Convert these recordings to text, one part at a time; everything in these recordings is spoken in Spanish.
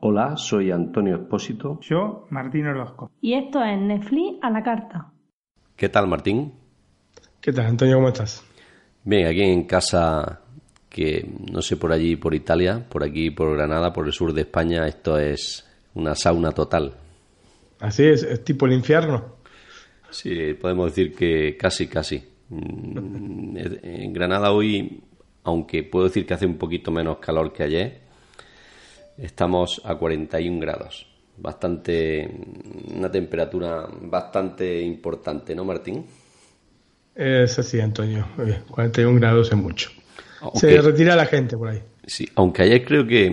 Hola, soy Antonio Espósito. Yo, Martín Orozco. Y esto es Netflix a la carta. ¿Qué tal, Martín? ¿Qué tal, Antonio? ¿Cómo estás? Bien, aquí en casa, que no sé por allí, por Italia, por aquí, por Granada, por el sur de España, esto es una sauna total. Así es, es tipo el infierno. Sí, podemos decir que casi, casi. Mm, En Granada hoy, aunque puedo decir que hace un poquito menos calor que ayer, estamos a 41 grados. Bastante, una temperatura bastante importante, ¿no, Martín? Es así, Antonio. Oye, 41 grados es mucho. Aunque- Se retira la gente por ahí. Sí, aunque ayer creo que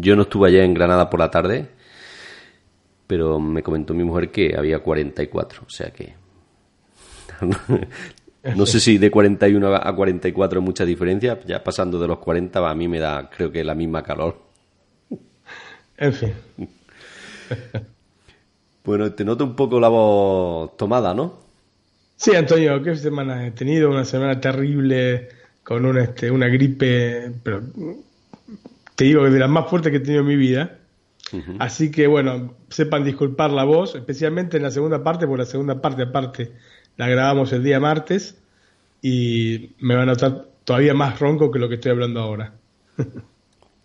yo no estuve ayer en Granada por la tarde, pero me comentó mi mujer que había 44, o sea que no sé si de 41 a 44 es mucha diferencia, ya pasando de los 40 a mí me da creo que la misma calor. En fin. Bueno, te noto un poco la voz tomada, ¿no? Sí, Antonio, ¿qué semana he tenido? Una semana terrible con una, este, una gripe, pero te digo que de las más fuertes que he tenido en mi vida. Así que bueno, sepan disculpar la voz, especialmente en la segunda parte, porque la segunda parte aparte la grabamos el día martes y me va a notar todavía más ronco que lo que estoy hablando ahora.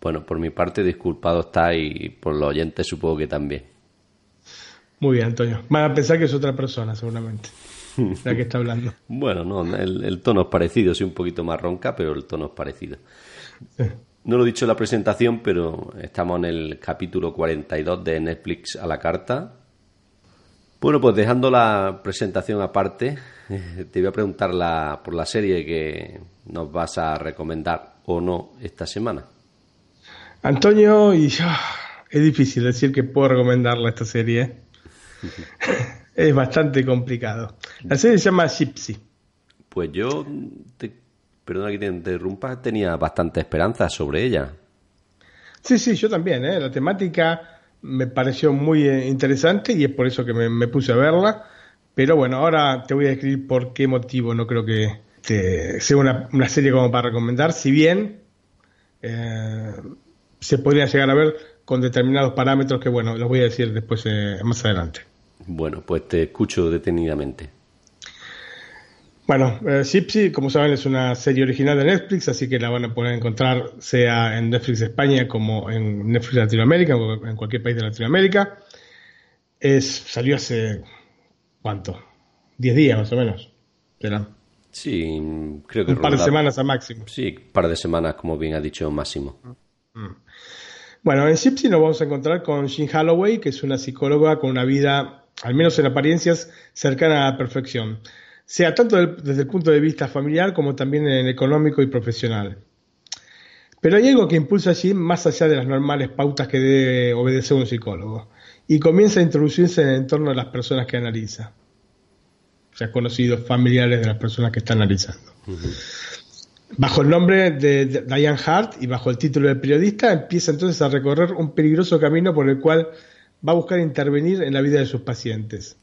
Bueno, por mi parte disculpado está y por los oyentes supongo que también. Muy bien, Antonio. Van a pensar que es otra persona, seguramente, la que está hablando. Bueno, no, el, el tono es parecido, sí un poquito más ronca, pero el tono es parecido. Sí. No lo he dicho en la presentación, pero estamos en el capítulo 42 de Netflix a la carta. Bueno, pues dejando la presentación aparte, te voy a preguntar la- por la serie que nos vas a recomendar o no esta semana. Antonio, y ah, es difícil decir que puedo recomendarla esta serie. ¿eh? es bastante complicado. La serie se llama Gypsy. Pues yo, te, perdona que te interrumpa, tenía bastante esperanza sobre ella. Sí, sí, yo también. ¿eh? La temática me pareció muy eh, interesante y es por eso que me, me puse a verla. Pero bueno, ahora te voy a describir por qué motivo no creo que te- sea una, una serie como para recomendar. Si bien eh, se podría llegar a ver con determinados parámetros que, bueno, los voy a decir después eh, más adelante. Bueno, pues te escucho detenidamente. Bueno, eh, Gypsy, como saben, es una serie original de Netflix, así que la van a poder encontrar sea en Netflix España como en Netflix Latinoamérica o en cualquier país de Latinoamérica. Es, salió hace, ¿cuánto? 10 días más o menos. Será. Sí, creo que Un par de semanas a máximo. Sí, un par de semanas, como bien ha dicho Máximo. Bueno, en Gypsy nos vamos a encontrar con Jean Holloway, que es una psicóloga con una vida, al menos en apariencias, cercana a la perfección, sea tanto desde el punto de vista familiar como también en el económico y profesional. Pero hay algo que impulsa a Jean más allá de las normales pautas que debe obedecer un psicólogo, y comienza a introducirse en el entorno de las personas que analiza, o sea, conocidos, familiares de las personas que está analizando. Bajo el nombre de Diane Hart y bajo el título de periodista, empieza entonces a recorrer un peligroso camino por el cual va a buscar intervenir en la vida de sus pacientes.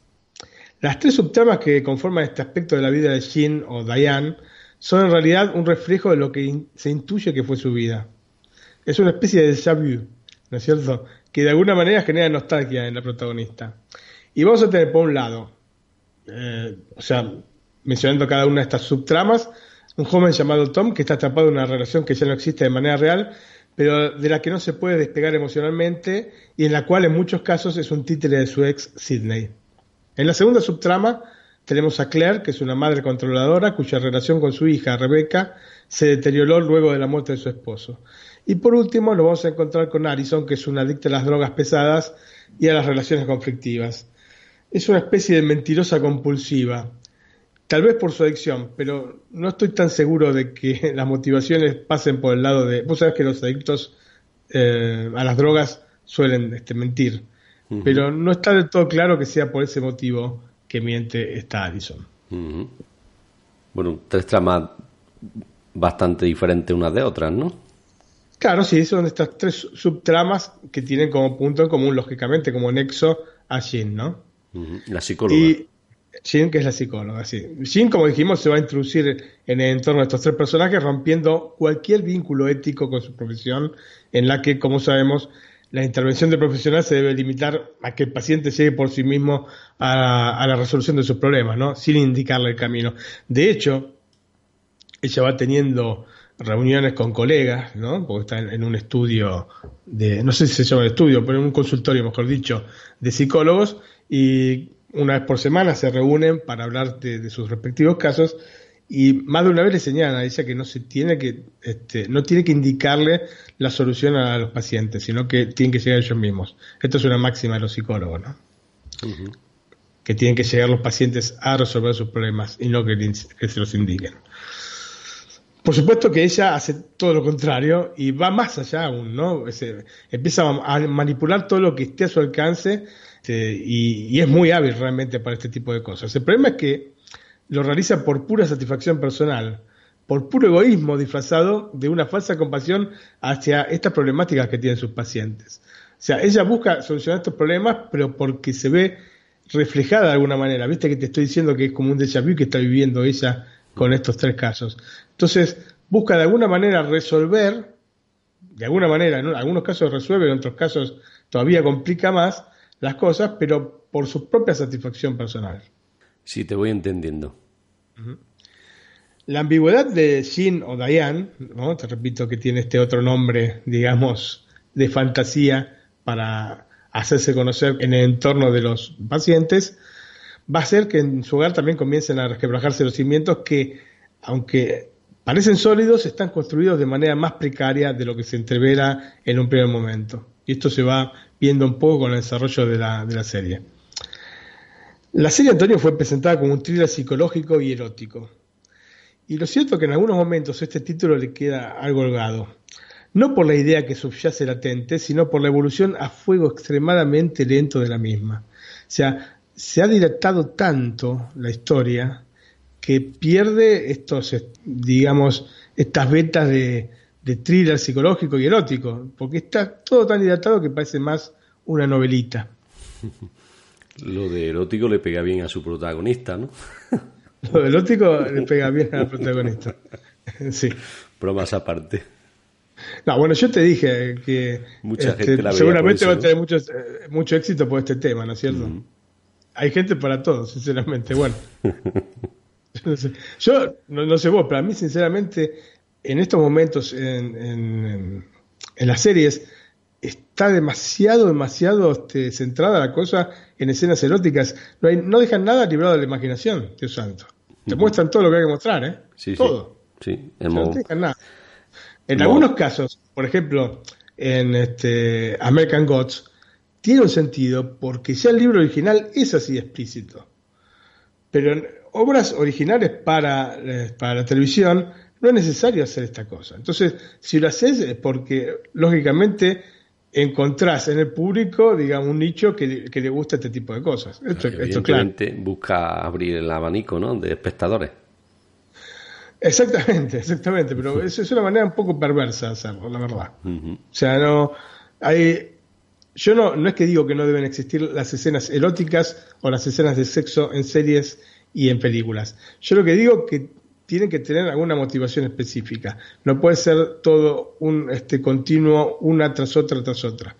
Las tres subtramas que conforman este aspecto de la vida de Jean o Diane son en realidad un reflejo de lo que se intuye que fue su vida. Es una especie de déjà vu, ¿no es cierto? Que de alguna manera genera nostalgia en la protagonista. Y vamos a tener por un lado, eh, o sea, mencionando cada una de estas subtramas, un joven llamado Tom que está atrapado en una relación que ya no existe de manera real, pero de la que no se puede despegar emocionalmente y en la cual en muchos casos es un títere de su ex Sidney. En la segunda subtrama tenemos a Claire, que es una madre controladora cuya relación con su hija Rebecca se deterioró luego de la muerte de su esposo. Y por último lo vamos a encontrar con Alison, que es una adicta a las drogas pesadas y a las relaciones conflictivas. Es una especie de mentirosa compulsiva, tal vez por su adicción, pero no estoy tan seguro de que las motivaciones pasen por el lado de... Vos sabés que los adictos eh, a las drogas suelen este, mentir, pero no está del todo claro que sea por ese motivo que miente esta Alison. Ujú. Bueno, tres tramas bastante diferentes unas de otras, ¿no? Claro, sí, son estas tres subtramas que tienen como punto en común, lógicamente, como nexo a Jean, ¿no? La psicóloga. Y Jean, que es la psicóloga, sí. Jean, como dijimos, se va a introducir en el entorno de estos tres personajes, rompiendo cualquier vínculo ético con su profesión, en la que, como sabemos, la intervención del profesional se debe limitar a que el paciente llegue por sí mismo a, la resolución de sus problemas, ¿no? Sin indicarle el camino. De hecho, ella va teniendo reuniones con colegas, ¿no? Porque está en, un estudio de, no sé si se llama el estudio, pero en un consultorio, mejor dicho, de psicólogos, y una vez por semana se reúnen para hablar de, sus respectivos casos y más de una vez le señalan a ella que no se tiene que este, no tiene que indicarle la solución a los pacientes sino que tienen que llegar ellos mismos esto es una máxima de los psicólogos no que tienen que llegar los pacientes a resolver sus problemas y no que, que se los indiquen por supuesto que ella hace todo lo contrario y va más allá aún, ¿no? empieza a manipular todo lo que esté a su alcance este, y, es muy hábil realmente para este tipo de cosas. El problema es que lo realiza por pura satisfacción personal, por puro egoísmo disfrazado de una falsa compasión hacia estas problemáticas que tienen sus pacientes. O sea, ella busca solucionar estos problemas, pero porque se ve reflejada de alguna manera. Viste que te estoy diciendo que es como un déjà vu que está viviendo ella con estos tres casos. Entonces, busca de alguna manera resolver, de alguna manera, en algunos casos resuelve, en otros casos todavía complica más, las cosas, pero por su propia satisfacción personal. Sí, te voy entendiendo. La ambigüedad de Jean o Diane, ¿no? te repito que tiene este otro nombre, digamos, de fantasía para hacerse conocer en el entorno de los pacientes, va a hacer que en su hogar también comiencen a resquebrajarse los cimientos que, aunque parecen sólidos, están construidos de manera más precaria de lo que se entrevera en un primer momento. Y esto se va viendo un poco con el desarrollo de la, de la serie. La serie Antonio fue presentada como un thriller psicológico y erótico. Y lo cierto es que en algunos momentos este título le queda algo holgado. No por la idea que subyace latente, sino por la evolución a fuego extremadamente lento de la misma. O sea, se ha dilatado tanto la historia que pierde estos, digamos, estas vetas de, de thriller psicológico y erótico, porque está todo tan dilatado que parece más una novelita. Lo de erótico le pega bien a su protagonista, ¿no? Lo de erótico le pega bien al protagonista. Sí. Bromas aparte. No, bueno, yo te dije que Mucha este, gente la seguramente va a tener mucho, eh, mucho éxito por este tema, ¿no es cierto? Hay gente para todo, sinceramente. Bueno, yo no, no, sé vos, pero a mí, sinceramente, en estos momentos en, las series está demasiado, demasiado este, centrada la cosa en escenas eróticas. No, no dejan nada librado de la imaginación, Dios santo. Te muestran todo lo que hay que mostrar, ¿eh? Sí, todo. Sí, no dejan nada. En algunos casos, por ejemplo, en este American Gods, tiene un sentido porque ya el libro original es así explícito. Pero en obras originales para, eh, para la televisión no es necesario hacer esta cosa. Entonces, si lo haces es porque, lógicamente, encontrás en el público, digamos, un nicho que, le gusta este tipo de cosas. Esto, esto claro. busca abrir el abanico ¿no? de espectadores. Exactamente, exactamente, pero es, es una manera un poco perversa de hacerlo, la verdad. O sea, no hay yo no, no es que digo que no deben existir las escenas eróticas o las escenas de sexo en series y en películas. Yo lo que digo que tienen que tener alguna motivación específica. No puede ser todo un este, continuo, una tras otra tras otra.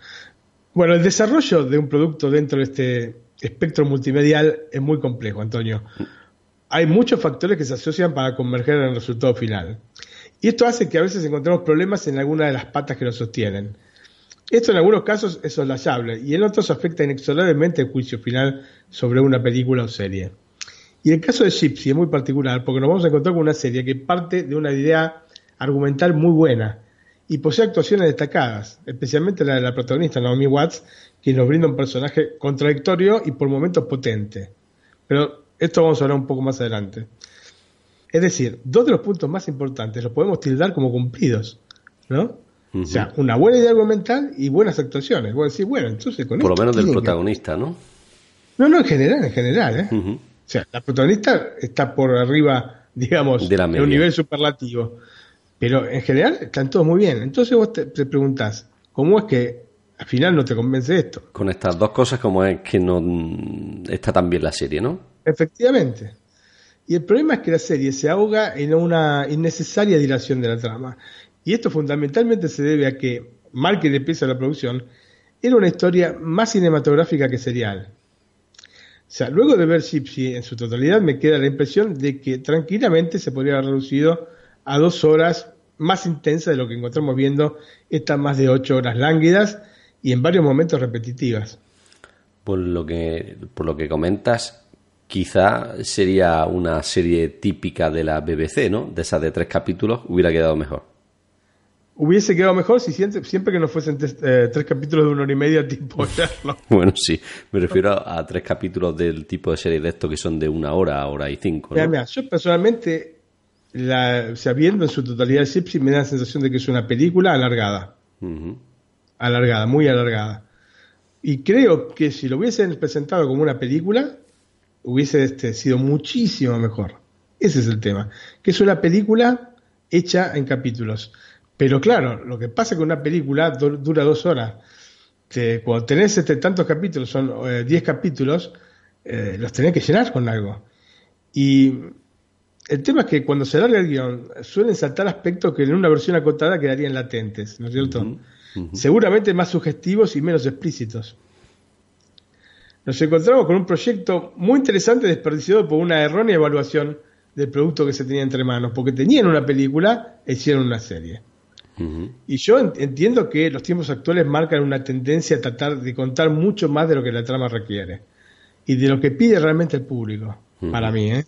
Bueno, el desarrollo de un producto dentro de este espectro multimedial es muy complejo, Antonio. Hay muchos factores que se asocian para converger en el resultado final. Y esto hace que a veces encontremos problemas en alguna de las patas que lo sostienen. Esto en algunos casos es soslayable y en otros afecta inexorablemente el juicio final sobre una película o serie. Y el caso de Gypsy es muy particular porque nos vamos a encontrar con una serie que parte de una idea argumental muy buena y posee actuaciones destacadas, especialmente la de la protagonista Naomi Watts, quien nos brinda un personaje contradictorio y por momentos potente. Pero esto vamos a hablar un poco más adelante. Es decir, dos de los puntos más importantes los podemos tildar como cumplidos, ¿no? O sea, una buena idea argumental y buenas actuaciones. Vos decís, bueno, entonces con Por lo menos del protagonista, ¿no? No, no, en general, en general, ¿eh? O sea, la protagonista está por arriba, digamos, de, un nivel superlativo. Pero en general están todos muy bien. Entonces vos te, preguntás, ¿cómo es que al final no te convence esto. Con estas dos cosas como es que no está tan bien la serie, ¿no? Efectivamente. Y el problema es que la serie se ahoga en una innecesaria dilación de la trama. Y esto fundamentalmente se debe a que, mal que le pese a la producción, era una historia más cinematográfica que serial. O sea, luego de ver Gypsy en su totalidad, me queda la impresión de que tranquilamente se podría haber reducido a dos horas más intensas de lo que encontramos viendo estas más de ocho horas lánguidas y en varios momentos repetitivas. Por lo que, por lo que comentas, quizá sería una serie típica de la BBC, ¿no? De esas de tres capítulos, hubiera quedado mejor hubiese quedado mejor si siempre, siempre que no fuesen eh, tres capítulos de una hora y media tipo bueno, sí, me refiero a, tres capítulos del tipo de serie de esto que son de una hora, hora y cinco. Mira, yo personalmente, la, o viendo en su totalidad el Sipsi, me da la sensación de que es una película alargada. Alargada, muy alargada. Y creo que si lo hubiesen presentado como una película, hubiese este, sido muchísimo mejor. Ese es el tema. Que es una película hecha en capítulos. Pero claro, lo que pasa con una película dura dos horas. cuando tenés este, tantos capítulos, son eh, diez capítulos, eh, los tenés que llenar con algo. Y el tema es que cuando se larga el guion, suelen saltar aspectos que en una versión acotada quedarían latentes, ¿no es cierto? Seguramente más sugestivos y menos explícitos. Nos encontramos con un proyecto muy interesante desperdiciado por una errónea evaluación del producto que se tenía entre manos, porque tenían una película e hicieron una serie. Y yo entiendo que los tiempos actuales marcan una tendencia a tratar de contar mucho más de lo que la trama requiere y de lo que pide realmente el público, para mí. ¿eh?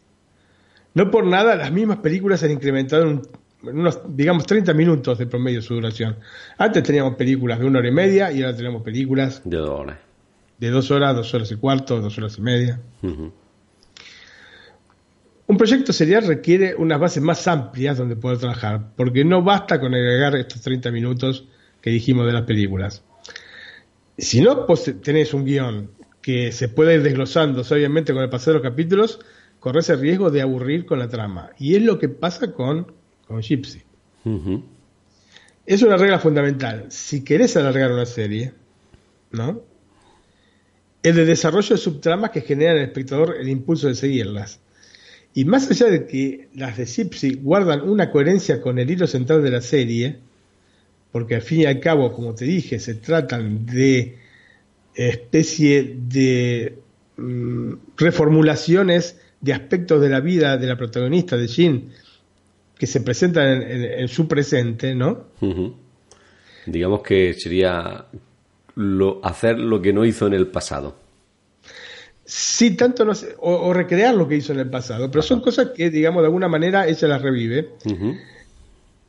No por nada, las mismas películas han incrementado en, unos, digamos, 30 minutos de promedio su duración. Antes teníamos películas de una hora y media y ahora tenemos películas de dos horas. De dos horas, dos horas y cuarto, dos horas y media. Un proyecto serial requiere unas bases más amplias donde poder trabajar, porque no basta con agregar estos 30 minutos que dijimos de las películas. Si no tenés un guion que se puede ir desglosando obviamente con el pasar de los capítulos, corres el riesgo de aburrir con la trama. Y es lo que pasa con, con Gypsy. Es una regla fundamental. Si querés alargar una serie, ¿no? El de desarrollo de subtramas que generan al espectador el impulso de seguirlas. Y más allá de que las de Gypsy guardan una coherencia con el hilo central de la serie, porque al fin y al cabo, como te dije, se tratan de especie de mm, reformulaciones de aspectos de la vida de la protagonista, de Jean, que se presentan en, su presente, ¿no? Digamos que sería lo, hacer lo que no hizo en el pasado. Sí, tanto no sé, o, recrear lo que hizo en el pasado, pero son cosas que, digamos, de alguna manera ella las revive.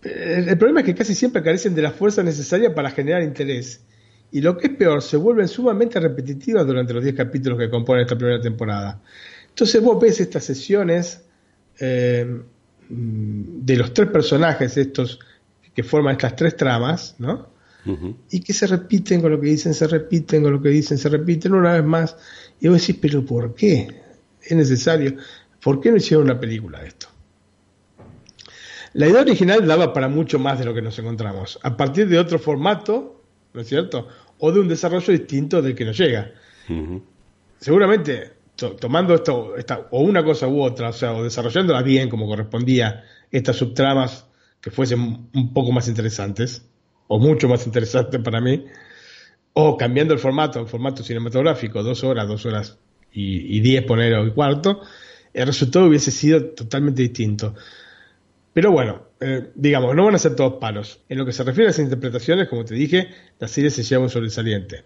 el, problema es que casi siempre carecen de la fuerza necesaria para generar interés. Y lo que es peor, se vuelven sumamente repetitivas durante los 10 capítulos que componen esta primera temporada. Entonces vos ves estas sesiones eh, de los tres personajes estos que forman estas tres tramas, ¿no? Y que se repiten con lo que dicen, se repiten con lo que dicen, se repiten una vez más. Y vos decís, pero ¿por qué? Es necesario. ¿Por qué no hicieron una película de esto? La idea original daba para mucho más de lo que nos encontramos, a partir de otro formato, ¿no es cierto? O de un desarrollo distinto del que nos llega. Seguramente, tomando esto, esta, o una cosa u otra, o sea, o desarrollándola bien como correspondía, estas subtramas que fuesen un poco más interesantes, o mucho más interesantes para mí, o cambiando el formato, el formato cinematográfico, dos horas, dos horas y, diez, poner o cuarto, el resultado hubiese sido totalmente distinto. Pero bueno, eh, digamos, no van a ser todos palos. En lo que se refiere a las interpretaciones, como te dije, la serie se lleva un sobresaliente.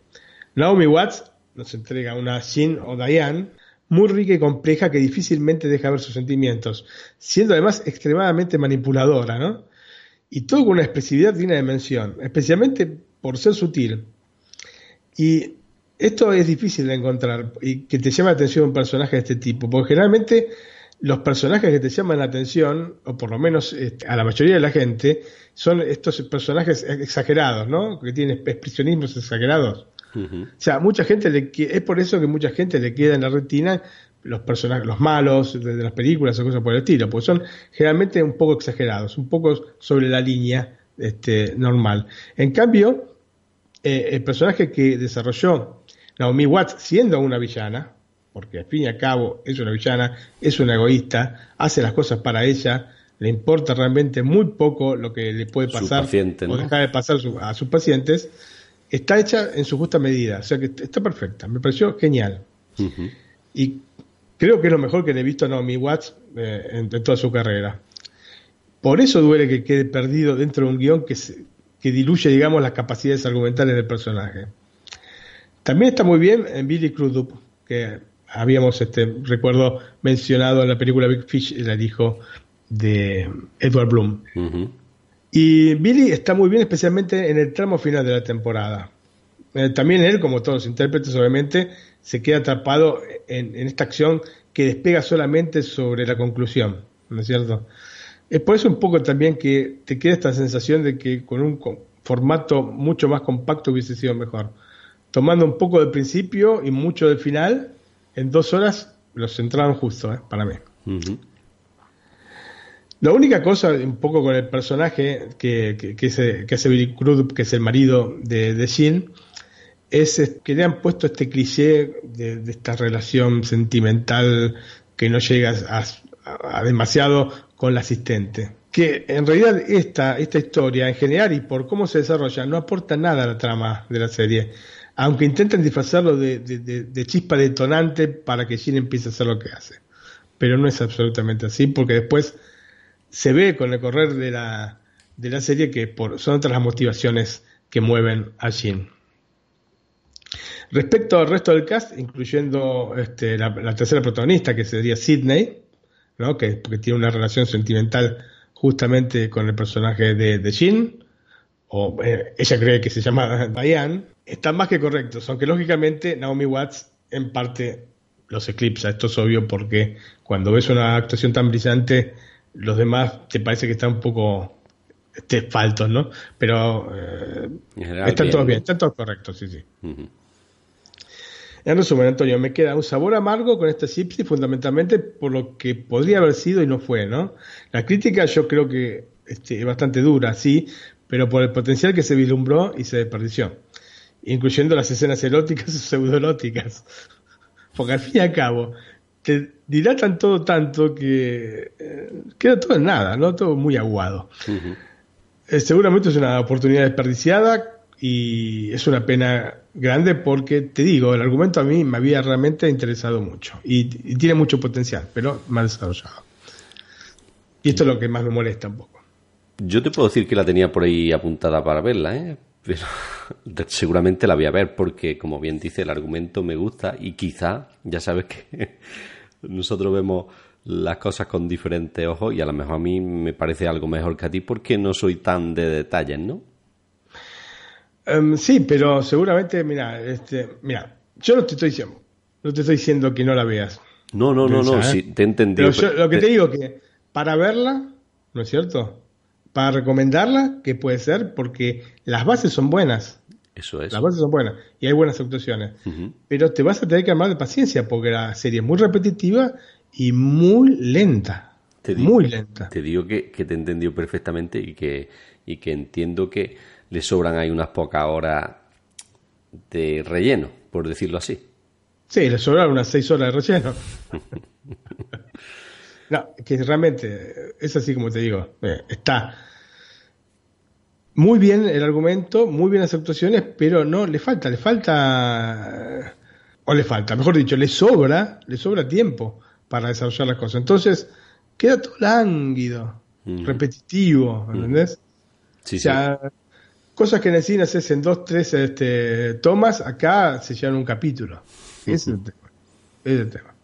Naomi Watts nos entrega una Jean o Diane muy rica y compleja que difícilmente deja ver sus sentimientos, siendo además extremadamente manipuladora, ¿no? Y todo con una expresividad de una dimensión, especialmente por ser sutil. Y esto es difícil de encontrar y que te llame la atención un personaje de este tipo, porque generalmente los personajes que te llaman la atención, o por lo menos este, a la mayoría de la gente, son estos personajes exagerados, ¿no? Que tienen expresionismos exagerados. O sea, mucha gente le es por eso que mucha gente le queda en la retina los personajes, los malos de, las películas o cosas por el estilo, porque son generalmente un poco exagerados, un poco sobre la línea este, normal. En cambio, eh, el personaje que desarrolló Naomi Watts siendo una villana, porque al fin y al cabo es una villana, es una egoísta, hace las cosas para ella, le importa realmente muy poco lo que le puede pasar o dejar de pasar a sus pacientes, está hecha en su justa medida, o sea que está perfecta, me pareció genial. Y creo que es lo mejor que le he visto a Naomi Watts eh, en, toda su carrera. Por eso duele que quede perdido dentro de un guion que, que diluye, digamos, las capacidades argumentales del personaje. También está muy bien en Billy Crudup, que habíamos, este, recuerdo, mencionado en la película Big Fish, el hijo de Edward Bloom. Y Billy está muy bien, especialmente en el tramo final de la temporada. Eh, también él, como todos los intérpretes, obviamente, se queda atrapado en, esta acción que despega solamente sobre la conclusión, ¿no es cierto? Es por eso un poco también que te queda esta sensación de que con un formato mucho más compacto hubiese sido mejor. Tomando un poco del principio y mucho del final, en dos horas los centraron justo, ¿eh? para mí. La única cosa, un poco con el personaje que, que, que, que hace Billy Crudup, que es el marido de, de Jean, es que le han puesto este cliché de, esta relación sentimental que no llega a, demasiado con la asistente. Que en realidad esta, esta historia en general y por cómo se desarrolla no aporta nada a la trama de la serie, aunque intenten disfrazarlo de, de chispa detonante para que Jean empiece a hacer lo que hace. Pero no es absolutamente así porque después se ve con el correr de la, de la serie que son otras las motivaciones que mueven a Jean. Respecto al resto del cast, incluyendo este, la, tercera protagonista, que sería Sidney, ¿no? que, tiene una relación sentimental justamente con el personaje de, de Jean, o eh, ella cree que se llama Diane, están más que correctos, aunque lógicamente Naomi Watts en parte los eclipsa. Esto es obvio porque cuando ves una actuación tan brillante, los demás te parece que están un poco este, faltos, ¿no? Pero eh, están todos bien, están todos correctos, sí, sí. En resumen, Antonio, me queda un sabor amargo con este Gypsy, fundamentalmente por lo que podría haber sido y no fue, ¿no? La crítica yo creo que este, es bastante dura, sí, pero por el potencial que se vislumbró y se desperdició, incluyendo las escenas eróticas o pseudoeróticas. Porque al fin y al cabo, te dilatan todo tanto que eh, queda todo en nada, ¿no? Todo muy aguado. Eh, seguramente es una oportunidad desperdiciada y es una pena grande porque, te digo, el argumento a mí me había realmente interesado mucho y, tiene mucho potencial, pero mal desarrollado. Y esto es lo que más me molesta un poco. Yo te puedo decir que la tenía por ahí apuntada para verla, ¿eh? pero seguramente la voy a ver porque, como bien dice, el argumento me gusta y quizá, ya sabes que nosotros vemos las cosas con diferentes ojos y a lo mejor a mí me parece algo mejor que a ti porque no soy tan de detalles, ¿no? Em, sí, pero seguramente, mira, este, mira, yo no te estoy diciendo, no te estoy diciendo que no la veas. No, no, no, no, sí, te he entendido. Pero lo que te digo que para verla, ¿no es cierto? Para recomendarla, que puede ser, porque las bases son buenas. Eso es. Las bases son buenas y hay buenas actuaciones. Pero te vas a tener que armar de paciencia porque la serie es muy repetitiva y muy lenta. muy lenta. Te digo que, que te he entendido perfectamente y que, y que entiendo que le sobran ahí unas pocas horas de relleno, por decirlo así. Sí, le sobran unas seis horas de relleno. no, que realmente es así como te digo. Eh, está muy bien el argumento, muy bien las actuaciones, pero no, le falta, le falta, o le falta, mejor dicho, le sobra, le sobra tiempo para desarrollar las cosas. Entonces, queda todo lánguido, repetitivo, ¿entendés? Sí, Cosas que en el cine haces en dos, tres este, tomas, acá se llevan un capítulo. Ese es el tema. es el tema.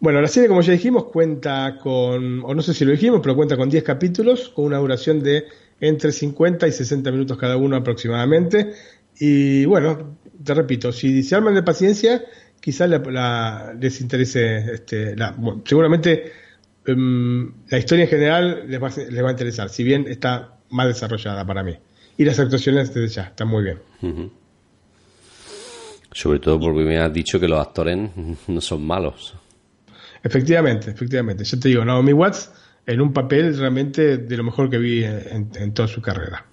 Bueno, la serie, como ya dijimos, cuenta con, o no sé si lo dijimos, pero cuenta con 10 capítulos, con una duración de entre 50 y 60 minutos cada uno aproximadamente. Y bueno, te repito, si se arman de paciencia, quizás les interese, este, seguramente em, la historia en general les va, les va a interesar, si bien está más desarrollada para mí. Y las actuaciones desde ya están muy bien. Sobre todo porque me has dicho que los actores no son malos. Efectivamente, efectivamente. Yo te digo, Naomi Watts en un papel realmente de lo mejor que vi en, toda su carrera.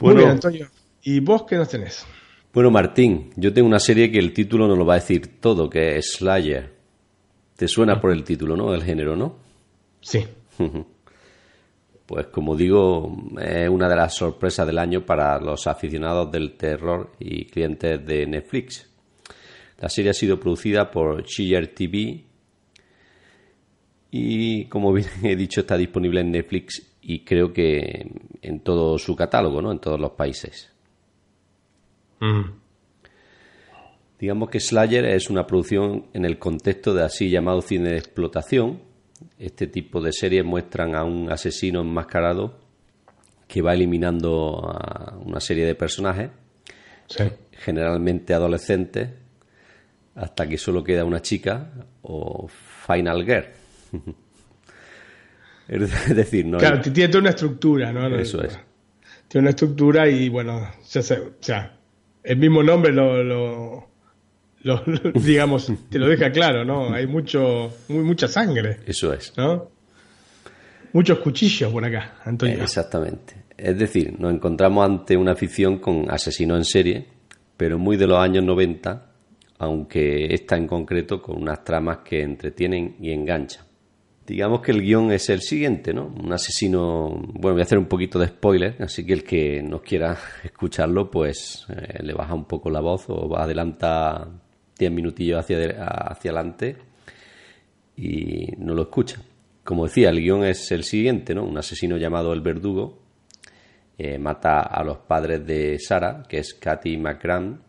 Muy bien, Antonio. ¿Y vos qué nos tenés? Bueno, Martín, yo tengo una serie que el título no lo va a decir todo, que es Slayer. Te suena por el título, ¿no? Del género, ¿no? Sí. Pues como digo, es una de las sorpresas del año para los aficionados del terror y clientes de Netflix. La serie ha sido producida por Chiller TV y como bien he dicho está disponible en Netflix y creo que en todo su catálogo, ¿no? En todos los países. Digamos que Slayer es una producción en el contexto de así llamado cine de explotación. Este tipo de series muestran a un asesino enmascarado que va eliminando a una serie de personajes, generalmente adolescentes, hasta que solo queda una chica o Final Girl. es decir, no. Claro, tiene toda una estructura, ¿no? Eso es. Tiene una estructura y bueno, ya o sea, el mismo nombre lo, digamos, te lo deja claro, ¿no? Hay mucho, muy, mucha sangre. Eso es. ¿No? Muchos cuchillos por acá, Antonio. Exactamente. Es decir, nos encontramos ante una ficción con asesino en serie, pero muy de los años 90, aunque esta en concreto con unas tramas que entretienen y enganchan. Digamos que el guion es el siguiente, ¿no? Un asesino, bueno, voy a hacer un poquito de spoiler, así que el que no quiera escucharlo, pues eh, le baja un poco la voz o adelanta 10 minutillos hacia, hacia adelante y no lo escucha. Como decía, el guion es el siguiente, ¿no? Un asesino llamado El Verdugo eh, mata a los padres de Sara, que es Katy McGran,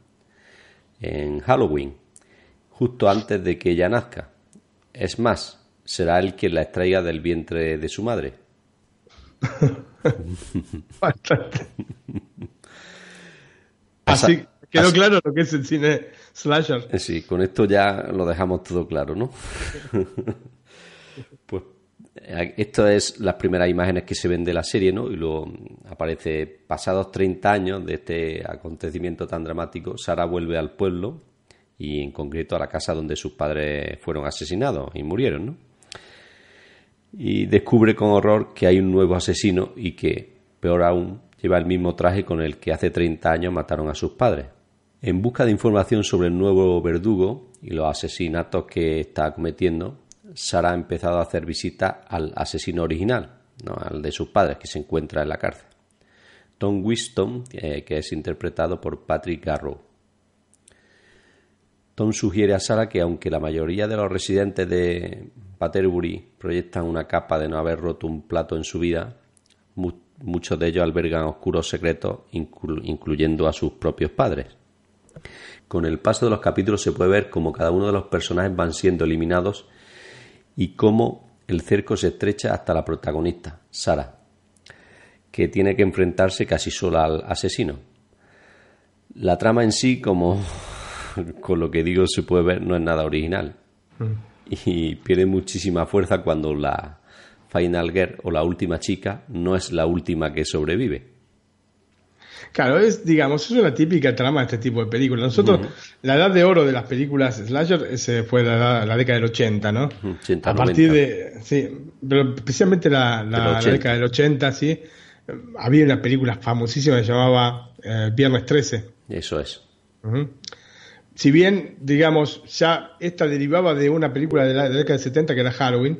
en Halloween, justo antes de que ella nazca. Es más, será él quien la extraiga del vientre de su madre. Así quedó claro lo que es el cine Eh, sí, con esto ya lo dejamos todo claro, ¿no? pues eh, esto es las primeras imágenes que se ven de la serie, ¿no? Y luego aparece pasados 30 años de este acontecimiento tan dramático, Sara vuelve al pueblo y en concreto a la casa donde sus padres fueron asesinados y murieron, ¿no? y descubre con horror que hay un nuevo asesino y que, peor aún, lleva el mismo traje con el que hace 30 años mataron a sus padres. En busca de información sobre el nuevo verdugo y los asesinatos que está cometiendo, Sara ha empezado a hacer visitas al asesino original, ¿no? al de sus padres, que se encuentra en la cárcel. Tom Winston, eh, que es interpretado por Patrick Garrow. Tom sugiere a Sara que aunque la mayoría de los residentes de Paterbury proyectan una capa de no haber roto un plato en su vida, muchos de ellos albergan oscuros secretos, incluyendo a sus propios padres. Con el paso de los capítulos se puede ver cómo cada uno de los personajes van siendo eliminados y cómo el cerco se estrecha hasta la protagonista, Sara, que tiene que enfrentarse casi sola al asesino. La trama en sí, como con lo que digo se puede ver, no es nada original. Mm y pierde muchísima fuerza cuando la Final Girl o la última chica no es la última que sobrevive. Claro, es, digamos, es una típica trama de este tipo de películas. Nosotros, la edad de oro de las películas slasher ese fue la, década del 80, ¿no? a partir de, sí, pero especialmente la, década del 80, sí, había una película famosísima que se llamaba eh, Viernes 13. Eso es. Si bien, digamos, ya esta derivaba de una película de la, década del 70 que era Halloween,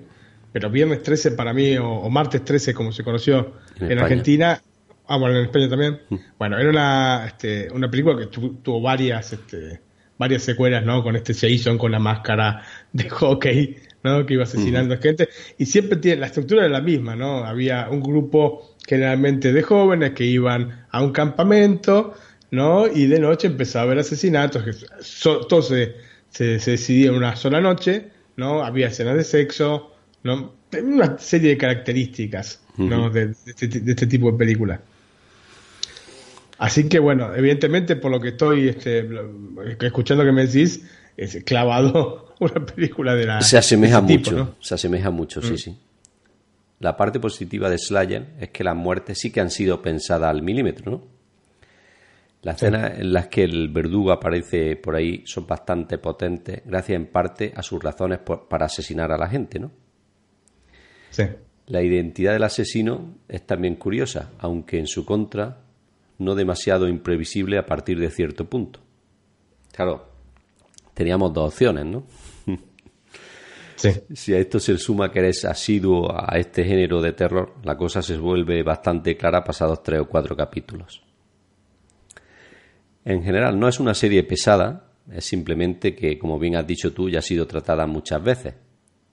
pero Viernes 13 para mí, o, Martes 13 como se conoció en, Argentina, ah, bueno, en España también, mm. bueno, era una, este, una película que tuvo varias, este, varias secuelas, ¿no? Con este Jason con la máscara de hockey, ¿no? Que iba asesinando a gente, y siempre tiene, la estructura era la misma, ¿no? Había un grupo generalmente de jóvenes que iban a un campamento, ¿no? Y de noche empezaba a haber asesinatos, que todo se, decidía en una sola noche, ¿no? Había escenas de sexo, ¿no? Una serie de características, ¿no? Este, de, este, tipo de películas. Así que bueno, evidentemente por lo que estoy este, escuchando que me decís, es clavado una película de la... Se asemeja mucho, se asemeja mucho, sí, mm. sí. La parte positiva de Slayer es que las muertes sí que han sido pensadas al milímetro, ¿no? Las escenas en las que el verdugo aparece por ahí son bastante potentes, gracias en parte a sus razones para asesinar a la gente, ¿no? Sí. La identidad del asesino es también curiosa, aunque en su contra no demasiado imprevisible a partir de cierto punto. Claro, teníamos dos opciones, ¿no? Sí. Si a esto se suma que eres asiduo a este género de terror, la cosa se vuelve bastante clara pasados tres o cuatro capítulos. En general, no es una serie pesada, es simplemente que, como bien has dicho tú, ya ha sido tratada muchas veces.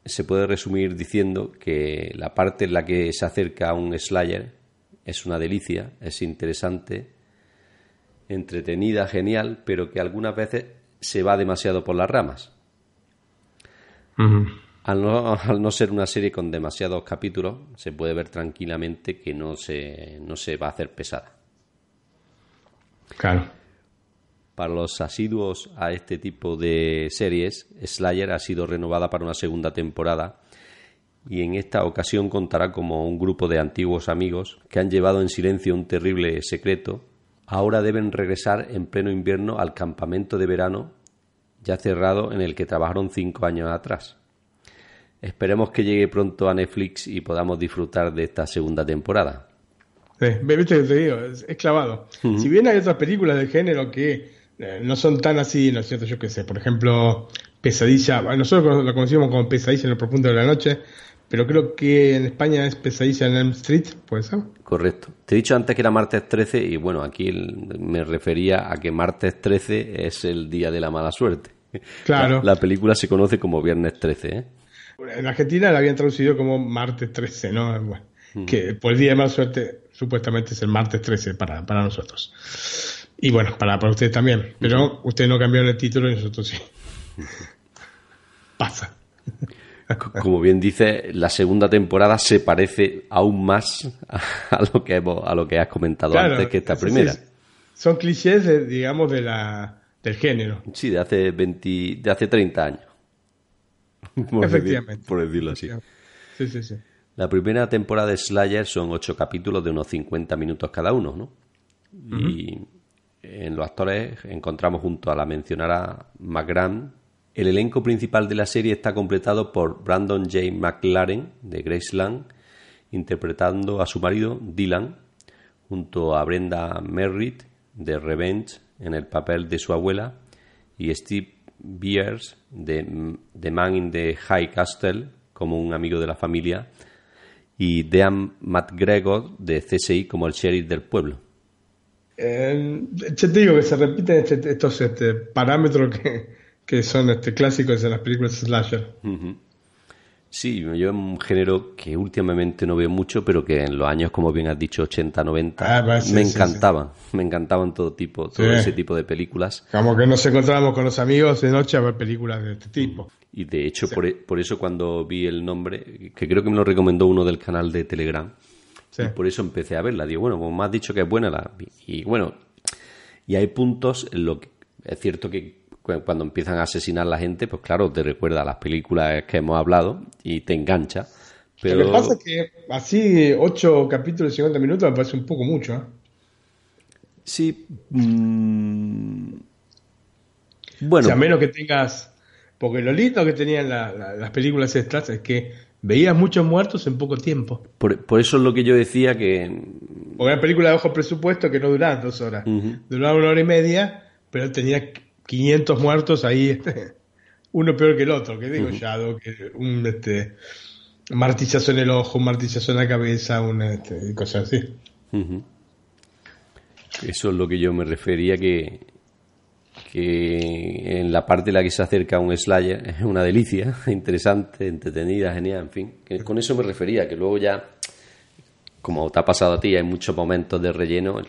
Se puede resumir diciendo que la parte en la que se acerca a un Slayer es una delicia, es interesante, entretenida, genial, pero que algunas veces se va demasiado por las ramas. al, no, al, no, ser una serie con demasiados capítulos, se puede ver tranquilamente que no se, no se va a hacer pesada. Claro. Para los asiduos a este tipo de series, Slayer ha sido renovada para una segunda temporada y en esta ocasión contará como un grupo de antiguos amigos que han llevado en silencio un terrible secreto. Ahora deben regresar en pleno invierno al campamento de verano ya cerrado en el que trabajaron cinco años atrás. Esperemos que llegue pronto a Netflix y podamos disfrutar de esta segunda temporada. Sí, viste que te digo, es, es clavado. Uh -huh. Si bien hay otras películas de género que eh, no son tan así, ¿no es cierto? Yo qué sé, por ejemplo, Pesadilla, nosotros la conocimos como Pesadilla en el profundo de la noche, pero creo que en España es Pesadilla en Elm Street, ¿puede ser? Correcto. Te he dicho antes que era martes 13 y bueno, aquí me refería a que martes 13 es el día de la mala suerte. Claro. La, la película se conoce como viernes 13, ¿eh? En Argentina la habían traducido como martes 13, ¿no? Bueno, mm. Que por el día de mala suerte supuestamente es el martes 13 para, para nosotros. Y bueno, para, para ustedes también. Pero uh -huh. ustedes no cambiaron el título y nosotros sí. Pasa. Como bien dice, la segunda temporada se parece aún más a lo que hemos, a lo que has comentado claro, antes que esta primera. Sí, son clichés, digamos, de la, del género. Sí, de hace 20, de hace 30 años. Por Efectivamente. Decir, por decirlo así. Sí, sí, sí. La primera temporada de Slayer son ocho capítulos de unos 50 minutos cada uno, ¿no? Uh -huh. Y en los actores encontramos junto a la mencionada McGran. El elenco principal de la serie está completado por Brandon J. McLaren de Graceland, interpretando a su marido Dylan, junto a Brenda Merritt de Revenge en el papel de su abuela y Steve Beers de The Man in the High Castle como un amigo de la familia y Dean McGregor de CSI como el sheriff del pueblo. Eh, te digo que se repiten este, estos este, parámetros que, que, son este, clásicos en las películas slasher. Uh -huh. Sí, yo es un género que últimamente no veo mucho, pero que en los años, como bien has dicho, 80, 90, ah, sí, me sí, encantaban. Sí. Me encantaban todo tipo, todo ese tipo de películas. Como que nos encontrábamos con los amigos de noche a ver películas de este tipo. Y de hecho, por, por, eso cuando vi el nombre, que creo que me lo recomendó uno del canal de Telegram. Y por eso empecé a verla. Digo, bueno, como me has dicho que es buena, la Y bueno, y hay puntos en lo que es cierto que cuando empiezan a asesinar a la gente, pues claro, te recuerda a las películas que hemos hablado y te engancha. Pero... Lo que pasa es que así, 8 capítulos de 50 minutos me parece un poco mucho. ¿eh? Sí. Mmm... Bueno. O sea, a menos que tengas. Porque lo lindo que tenían la, la, las películas estas es que veías muchos muertos en poco tiempo. Por, por, eso es lo que yo decía que... Porque una película de bajo presupuesto que no duraba dos horas, uh -huh. duraba una hora y media, pero tenía 500 muertos ahí, uno peor que el otro, que digo, uh -huh. Que un este, martillazo en el ojo, un martillazo en la cabeza, una este, cosas así. Uh -huh. Eso es lo que yo me refería que que en la parte en la que se acerca a un Slayer es una delicia, interesante, entretenida, genial, en fin. Que con eso me refería, que luego ya, como te ha pasado a ti, hay muchos momentos de relleno en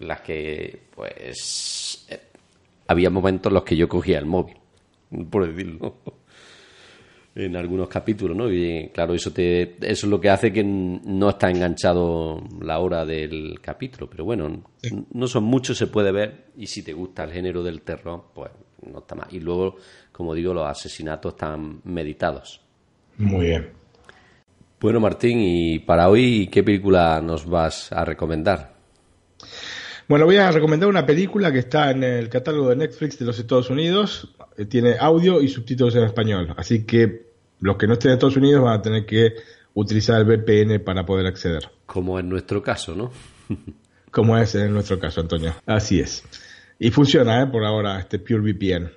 las que, pues, había momentos en los que yo cogía el móvil, por decirlo en algunos capítulos, ¿no? Y claro, eso te eso es lo que hace que no está enganchado la hora del capítulo, pero bueno, sí. no son muchos, se puede ver y si te gusta el género del terror, pues no está mal. Y luego, como digo, los asesinatos están meditados. Muy bien. Bueno, Martín, y para hoy, ¿qué película nos vas a recomendar? Bueno, voy a recomendar una película que está en el catálogo de Netflix de los Estados Unidos. Tiene audio y subtítulos en español. Así que los que no estén en Estados Unidos van a tener que utilizar el VPN para poder acceder. Como en nuestro caso, ¿no? como es en nuestro caso, Antonio. Así es. Y funciona, ¿eh? por ahora, este PureVPN.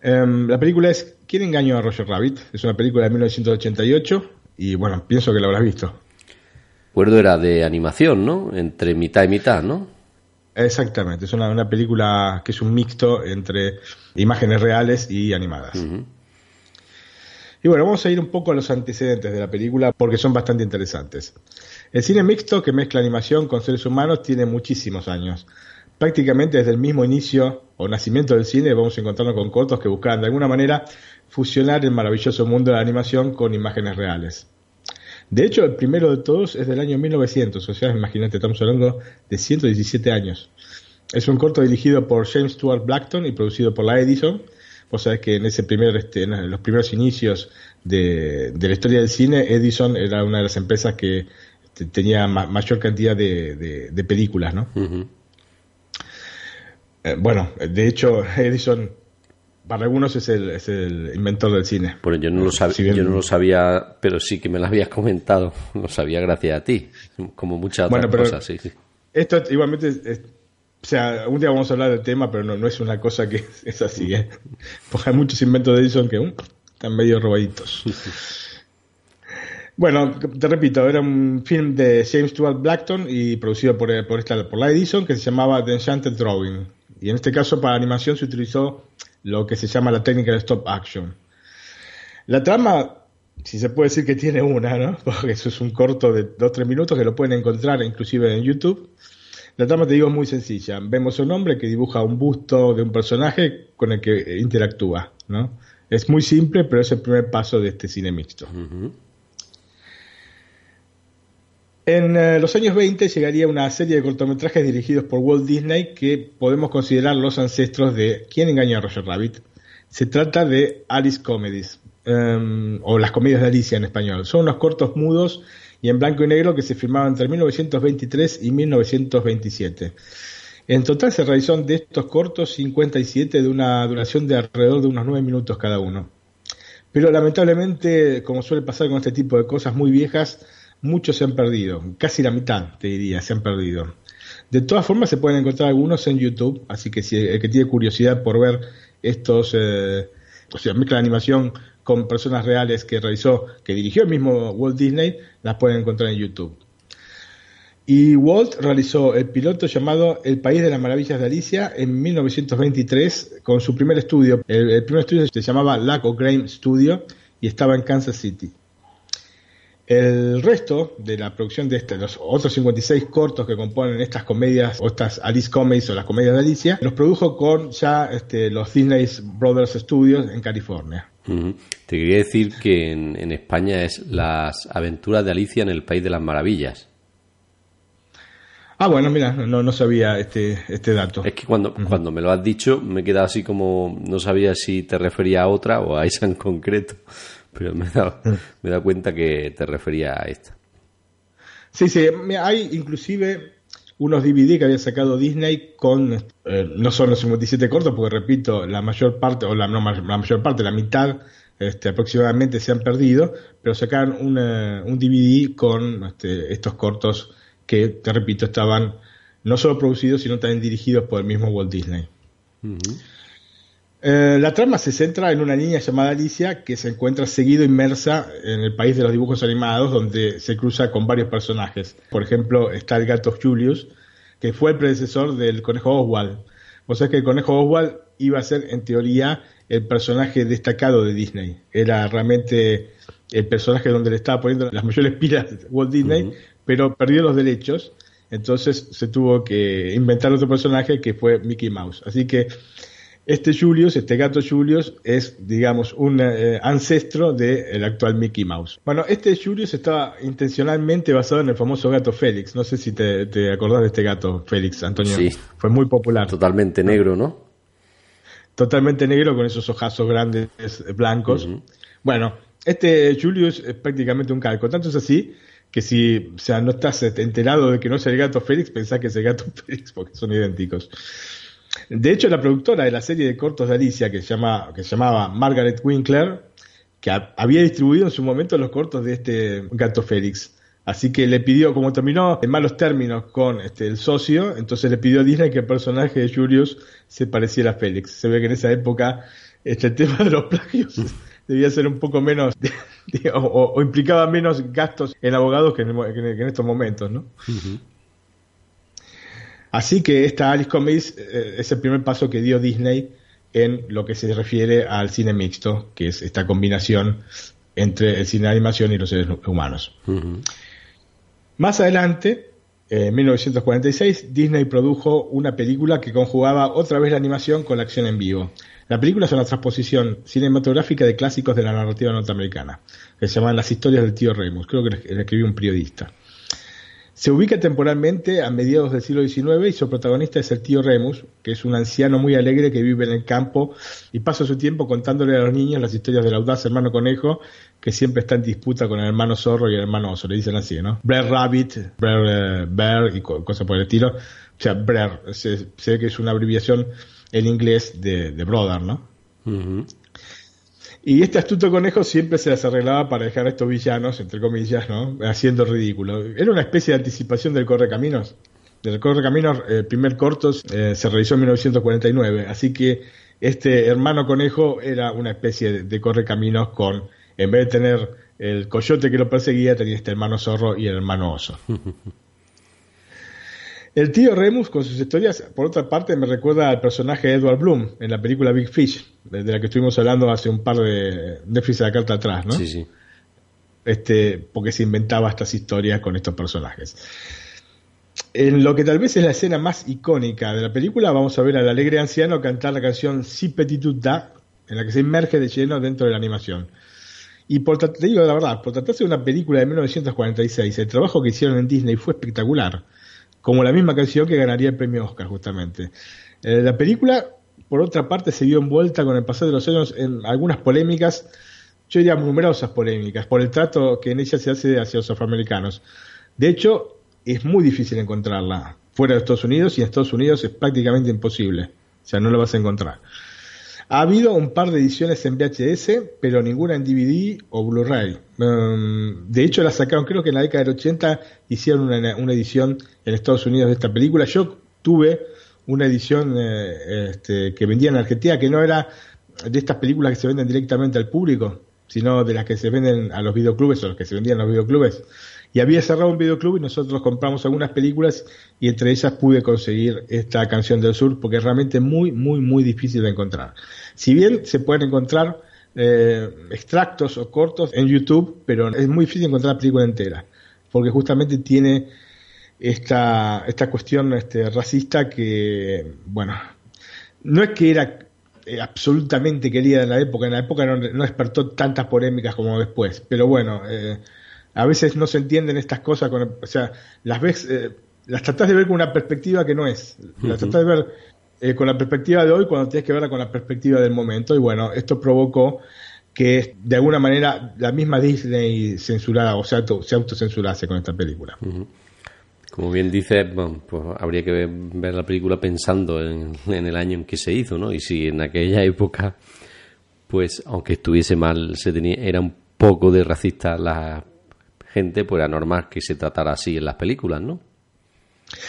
Em, la película es ¿Quién engañó a Roger Rabbit? Es una película de 1988 y bueno, pienso que la habrás visto. Recuerdo era de animación, ¿no? Entre mitad y mitad, ¿no? Exactamente, es una, una película que es un mixto entre imágenes reales y animadas. Y bueno, vamos a ir un poco a los antecedentes de la película porque son bastante interesantes. El cine mixto que mezcla animación con seres humanos tiene muchísimos años. Prácticamente desde el mismo inicio o nacimiento del cine vamos a encontrarnos con cortos que buscaban de alguna manera fusionar el maravilloso mundo de la animación con imágenes reales. De hecho, el primero de todos es del año 1900, o sea, imagínate, estamos hablando de 117 años. Es un corto dirigido por James Stuart Blackton y producido por la Edison. Vos sabés que en ese primer, este, en los primeros inicios de, la historia del cine, Edison era una de las empresas que este, tenía mayor cantidad de, películas, ¿no? Eh, bueno, de hecho, Edison para algunos es el, es el inventor del cine. Bueno, yo no, lo sabía, yo no lo sabía, pero sí que me lo habías comentado. Lo sabía gracias a ti, como muchas otras cosas. Sí, Esto igualmente, o sea, un día vamos a hablar del tema, pero no, no es una cosa que es así, ¿eh? Porque hay muchos inventos de Edison que uh, están medio robaditos. Bueno, te repito, era un film de James Stuart Blackton y producido por, por, esta, por la Edison que se llamaba The Enchanted Drawing. Y en este caso para animación se utilizó lo que se llama la técnica de stop action. La trama, si se puede decir que tiene una, ¿no? Porque eso es un corto de 2-3 minutos que lo pueden encontrar inclusive en YouTube. La trama, te digo, es muy sencilla. Vemos a un hombre que dibuja un busto de un personaje con el que interactúa, ¿no? Es muy simple, pero es el primer paso de este cine mixto. En eh, los años 20 llegaría una serie de cortometrajes dirigidos por Walt Disney que podemos considerar los ancestros de ¿Quién engañó a Roger Rabbit? Se trata de Alice Comedies, em, o las comedias de Alicia en español. Son unos cortos mudos y en blanco y negro que se filmaban entre 1923 y 1927. En total se realizaron de estos cortos 57 de una duración de alrededor de unos 9 minutos cada uno. Pero lamentablemente, como suele pasar con este tipo de cosas muy viejas, muchos se han perdido, casi la mitad, te diría, se han perdido. De todas formas, se pueden encontrar algunos en YouTube, así que si el que tiene curiosidad por ver estos, eh, o sea, mezcla de animación con personas reales que realizó, que dirigió el mismo Walt Disney, las pueden encontrar en YouTube. Y Walt realizó el piloto llamado El País de las Maravillas de Alicia en 1923 con su primer estudio. El, el primer estudio se llamaba Lack of Grain Studio y estaba en Kansas City. El resto de la producción de este, los otros 56 cortos que componen estas comedias, o estas Alice Comedies o las comedias de Alicia, los produjo con ya este, los Disney Brothers Studios en California. Te quería decir que en, España es las aventuras de Alicia en el País de las Maravillas. Ah, bueno, mira, no, no sabía este, este dato. Es que cuando, cuando me lo has dicho me he quedado así como, no sabía si te refería a otra o a esa en concreto pero me he, dado, me he cuenta que te refería a esta. Sí, sí, hay inclusive unos DVD que había sacado Disney con, eh, no son los 57 cortos, porque repito, la mayor parte, o la, no, la mayor parte, la mitad este, aproximadamente se han perdido, pero sacaron un DVD con este, estos cortos que, te repito, estaban no solo producidos, sino también dirigidos por el mismo Walt Disney. Eh, la trama se centra en una niña llamada Alicia que se encuentra seguido inmersa en el país de los dibujos animados donde se cruza con varios personajes. Por ejemplo, está el gato Julius, que fue el predecesor del conejo Oswald. O sea que el conejo Oswald iba a ser, en teoría, el personaje destacado de Disney. Era realmente el personaje donde le estaba poniendo las mayores pilas Walt Disney, pero perdió los derechos. Entonces se tuvo que inventar otro personaje que fue Mickey Mouse. Así que este Julius, este gato Julius, es, digamos, un eh, ancestro del actual Mickey Mouse. Bueno, este Julius estaba intencionalmente basado en el famoso gato Félix. No sé si te, acordás de este gato Félix, Antonio. Sí. Fue muy popular. Totalmente negro, ¿no? Totalmente negro con esos ojazos grandes blancos. Bueno, este Julius es prácticamente un calco. Tanto es así que si o sea, no estás enterado de que no es el gato Félix, pensás que es el gato Félix porque son idénticos. De hecho, la productora de la serie de cortos de Alicia, que se, llama, que se llamaba Margaret Winkler, que había distribuido en su momento los cortos de este gato Félix. Así que le pidió, como terminó en malos términos con este, el socio, entonces le pidió a Disney que el personaje de Julius se pareciera a Félix. Se ve que en esa época este tema de los plagios debía ser un poco menos, o, implicaba menos gastos en abogados que en, estos momentos, ¿no? Así que esta Alice Comics eh, es el primer paso que dio Disney en lo que se refiere al cine mixto, que es esta combinación entre el cine de animación y los seres humanos. Más adelante, en 1946, Disney produjo una película que conjugaba otra vez la animación con la acción en vivo. La película es una transposición cinematográfica de clásicos de la narrativa norteamericana, que se llaman Las historias del tío Remus, creo que la escribió un periodista. Se ubica temporalmente a mediados del siglo XIX y su protagonista es el tío Remus, que es un anciano muy alegre que vive en el campo y pasa su tiempo contándole a los niños las historias del audaz hermano conejo que siempre está en disputa con el hermano zorro y el hermano oso, le dicen así, ¿no? Brer Rabbit, Brer eh, Bear y cosas por el estilo. O sea, Brer, se, ve que es una abreviación en inglés de, brother, ¿no? Y este astuto conejo siempre se las arreglaba para dejar a estos villanos, entre comillas, ¿no? Haciendo ridículo. Era una especie de anticipación del Correcaminos. Del Correcaminos, el primer corto eh, se realizó en 1949, así que este hermano conejo era una especie de, de Correcaminos con, en vez de tener el coyote que lo perseguía, tenía este hermano zorro y el hermano oso. El tío Remus, con sus historias, por otra parte, me recuerda al personaje de Edward Bloom en la película Big Fish, de la que estuvimos hablando hace un par de Netflix de la carta atrás, ¿no? Sí, sí. Este, porque se inventaba estas historias con estos personajes. En lo que tal vez es la escena más icónica de la película, vamos a ver al alegre anciano cantar la canción Si Petit Da, en la que se inmerge de lleno dentro de la animación. Y por te digo la verdad, por tratarse de una película de 1946, el trabajo que hicieron en Disney fue espectacular como la misma canción que ganaría el premio Oscar, justamente. Eh, la película, por otra parte, se vio envuelta con el pasar de los años en algunas polémicas, yo diría numerosas polémicas, por el trato que en ella se hace hacia los afroamericanos. De hecho, es muy difícil encontrarla fuera de Estados Unidos y en Estados Unidos es prácticamente imposible. O sea, no la vas a encontrar. Ha habido un par de ediciones en VHS, pero ninguna en DVD o Blu-ray. Um, de hecho, la sacaron, creo que en la década del 80 hicieron una, edición en Estados Unidos de esta película. Yo tuve una edición eh, este, que vendía en Argentina que no era de estas películas que se venden directamente al público, sino de las que se venden a los videoclubes o las que se vendían en los videoclubes y había cerrado un videoclub y nosotros compramos algunas películas y entre ellas pude conseguir esta canción del sur porque es realmente muy, muy, muy difícil de encontrar. Si bien se pueden encontrar eh, extractos o cortos en YouTube, pero es muy difícil encontrar la película entera porque justamente tiene esta, esta cuestión este, racista que, bueno, no es que era eh, absolutamente querida en la época, en la época no, despertó tantas polémicas como después, pero bueno, eh, a veces no se entienden estas cosas, con, o sea, las ves, eh, las tratás de ver con una perspectiva que no es, las tratás de ver eh, con la perspectiva de hoy cuando tienes que verla con la perspectiva del momento y bueno, esto provocó que de alguna manera la misma Disney censurara o sea, se autocensurase con esta película. Como bien dice, pues habría que ver, la película pensando en, en, el año en que se hizo, ¿no? Y si en aquella época, pues aunque estuviese mal, se tenía, era un poco de racista la gente, pues era normal que se tratara así en las películas, ¿no?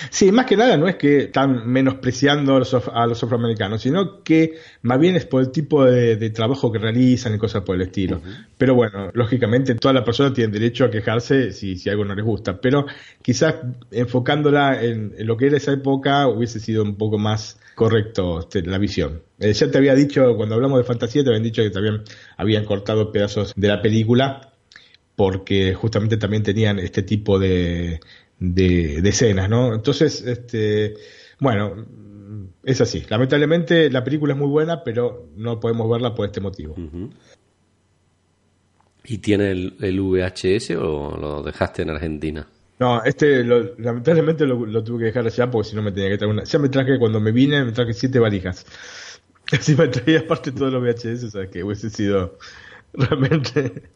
Sí, más que nada no es que están menospreciando a los, afroamericanos, sino que más bien es por el tipo de, trabajo que realizan y cosas por el estilo. Pero bueno, lógicamente todas las personas tienen derecho a quejarse si, si algo no les gusta, pero quizás enfocándola en, lo que era esa época hubiese sido un poco más correcto este, la visión. Eh, ya te había dicho, cuando hablamos de fantasía, te habían dicho que también habían cortado pedazos de la película porque justamente también tenían este tipo de, de, escenas, ¿no? Entonces, este, bueno, es así. Lamentablemente la película es muy buena, pero no podemos verla por este motivo. ¿Y tiene el, VHS o lo dejaste en Argentina? No, este lamentablemente lo, tuve que dejar allá porque si no me tenía que traer una. Ya me traje cuando me vine, me traje siete valijas. Así me traía aparte todos los VHS, o sea que hubiese sido realmente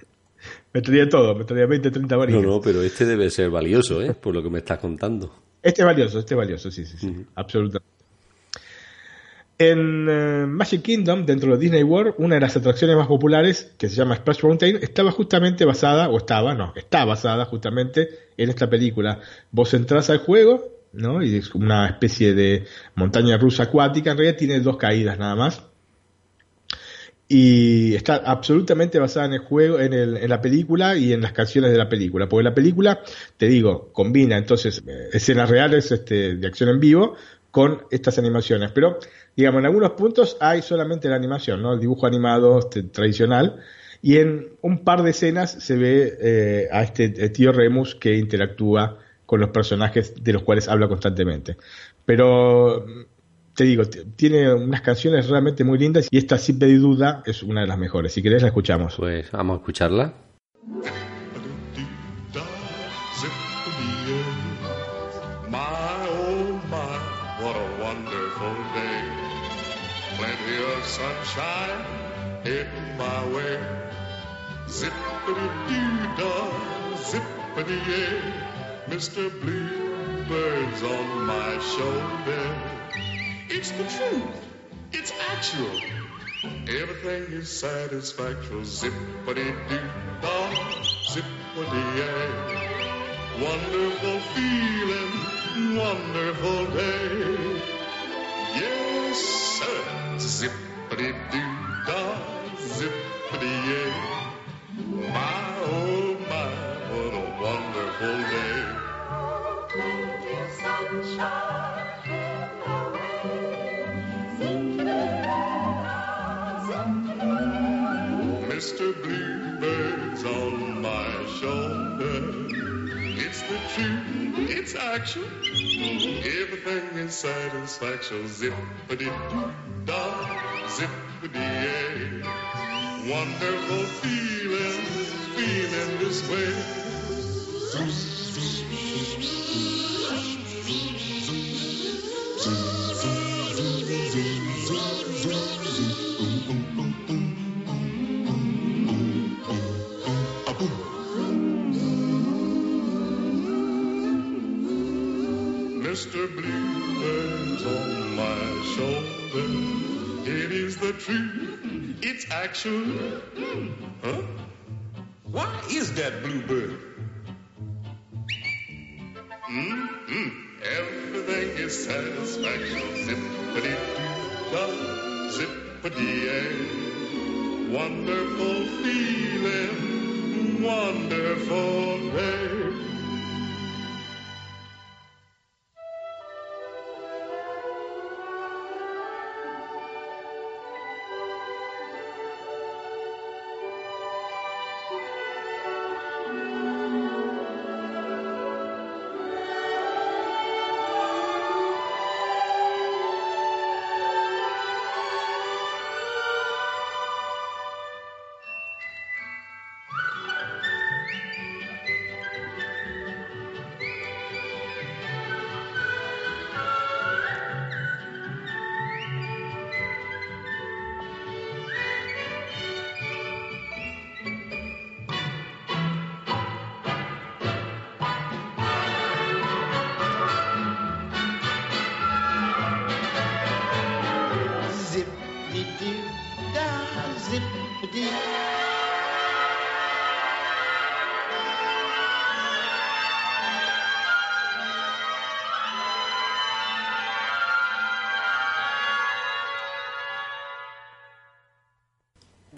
me traía todo, me traía 20, 30 varillas. No, no, pero este debe ser valioso, ¿eh? Por lo que me estás contando. Este es valioso, este es valioso, sí, sí, sí, absolutamente. En eh, Magic Kingdom, dentro de Disney World, una de las atracciones más populares, que se llama Splash Mountain, estaba justamente basada, o estaba, no, está basada justamente en esta película. Vos entras al juego, ¿no? Y es una especie de montaña rusa acuática, en realidad tiene dos caídas nada más. Y está absolutamente basada en el juego, en, el, en la película y en las canciones de la película. Porque la película, te digo, combina entonces eh, escenas reales este, de acción en vivo con estas animaciones. Pero, digamos, en algunos puntos hay solamente la animación, ¿no? El dibujo animado este, tradicional. Y en un par de escenas se ve eh, a este tío Remus que interactúa con los personajes de los cuales habla constantemente. Pero te digo, tiene unas canciones realmente muy lindas y esta sin pedir duda es una de las mejores. Si querés la escuchamos. Pues vamos a escucharla. My oh my, what a wonderful day. Plenty of sunshine heading my way. Zippity doo dah, zippity yay. Mr. Bluebird's on my shoulder. It's the truth. It's actual. Everything is satisfactory. Zippity doo dah, zippity yay. Wonderful feeling, wonderful day. Yes, sir. Zippity doo dah, zippity yay. My oh my, what a wonderful day. Mr. Bluebird's on my shoulder. It's the truth, it's action. Everything is satisfaction. Zippity dah, zippity yay. Wonderful feeling, feeling this way. Mr. Bluebird's on my shoulder. It is the truth. It's action. Huh? Why is that bluebird? Mm-hmm. Everything is satisfaction. Zippity dah, zippity yay. Wonderful feeling, wonderful day.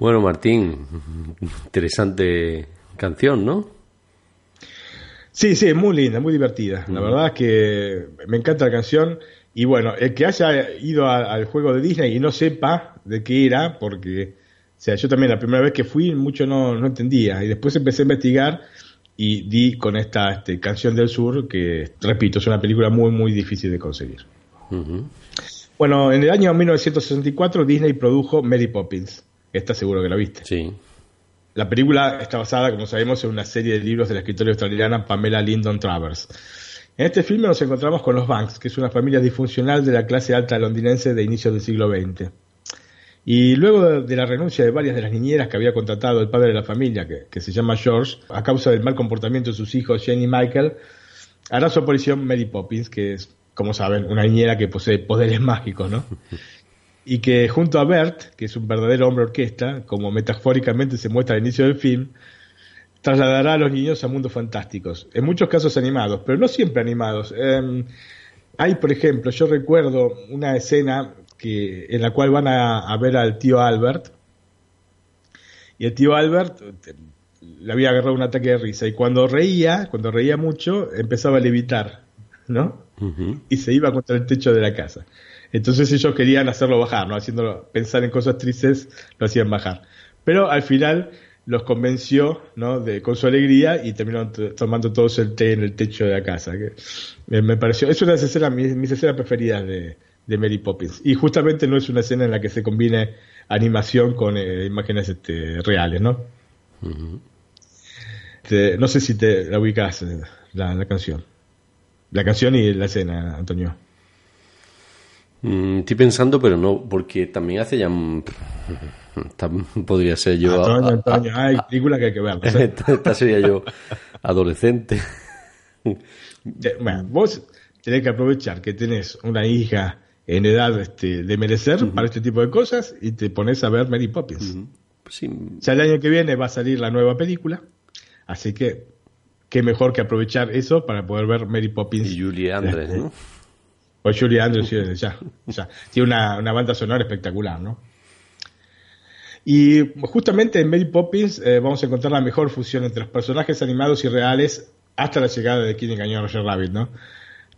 Bueno, Martín, interesante canción, ¿no? Sí, sí, muy linda, muy divertida. La verdad es que me encanta la canción. Y bueno, el que haya ido a- al juego de Disney y no sepa de qué era, porque, o sea, yo también la primera vez que fui mucho no, no entendía. Y después empecé a investigar y di con esta este, canción del sur, que, repito, es una película muy, muy difícil de conseguir. Bueno, en el año 1964 Disney produjo Mary Poppins. Esta seguro que la viste. Sí. La película está basada, como sabemos, en una serie de libros de la escritora australiana Pamela Lyndon Travers. En este filme nos encontramos con los Banks, que es una familia disfuncional de la clase alta londinense de inicios del siglo XX. Y luego de, la renuncia de varias de las niñeras que había contratado el padre de la familia, que, que se llama George, a causa del mal comportamiento de sus hijos Jenny y Michael, hará su aparición Mary Poppins, que es, como saben, una niñera que posee poderes mágicos, ¿no? Y que junto a Bert, que es un verdadero hombre orquesta, como metafóricamente se muestra al inicio del film, trasladará a los niños a mundos fantásticos, en muchos casos animados, pero no siempre animados. Eh, hay, por ejemplo, yo recuerdo una escena que, en la cual van a, a ver al tío Albert, y el tío Albert eh, le había agarrado un ataque de risa, y cuando reía, cuando reía mucho, empezaba a levitar, ¿no? Y se iba contra el techo de la casa. Entonces ellos querían hacerlo bajar, ¿no? Haciéndolo pensar en cosas tristes, lo hacían bajar. Pero al final los convenció, ¿no? De, con su alegría y terminaron tomando todos el té en el techo de la casa. Que me, me pareció, es una de escenas, mis, mis escenas preferidas de, de Mary Poppins. Y justamente no es una escena en la que se combine animación con eh, imágenes este, reales, ¿no? Este, no sé si te la ubicas, eh, la, la canción. La canción y la escena, Antonio. Mm, estoy pensando, pero no, porque también hace ya. mm, Podría ser yo. Antonio, a- a- hay películas que hay que ver. esta, esta sería yo adolescente. bueno, vos tenés que aprovechar que tenés una hija en edad este, de merecer para este tipo de cosas y te pones a ver Mary Poppins. Sí, Ya el año que viene va a salir la nueva película, así que qué mejor que aprovechar eso para poder ver Mary Poppins. y Julie Andres, ¿no? O Julie Andrews, ya. Tiene una, una banda sonora espectacular, ¿no? Y justamente en Mary Poppins eh, vamos a encontrar la mejor fusión entre los personajes animados y reales hasta la llegada de Quien engañó a Roger Rabbit, ¿no?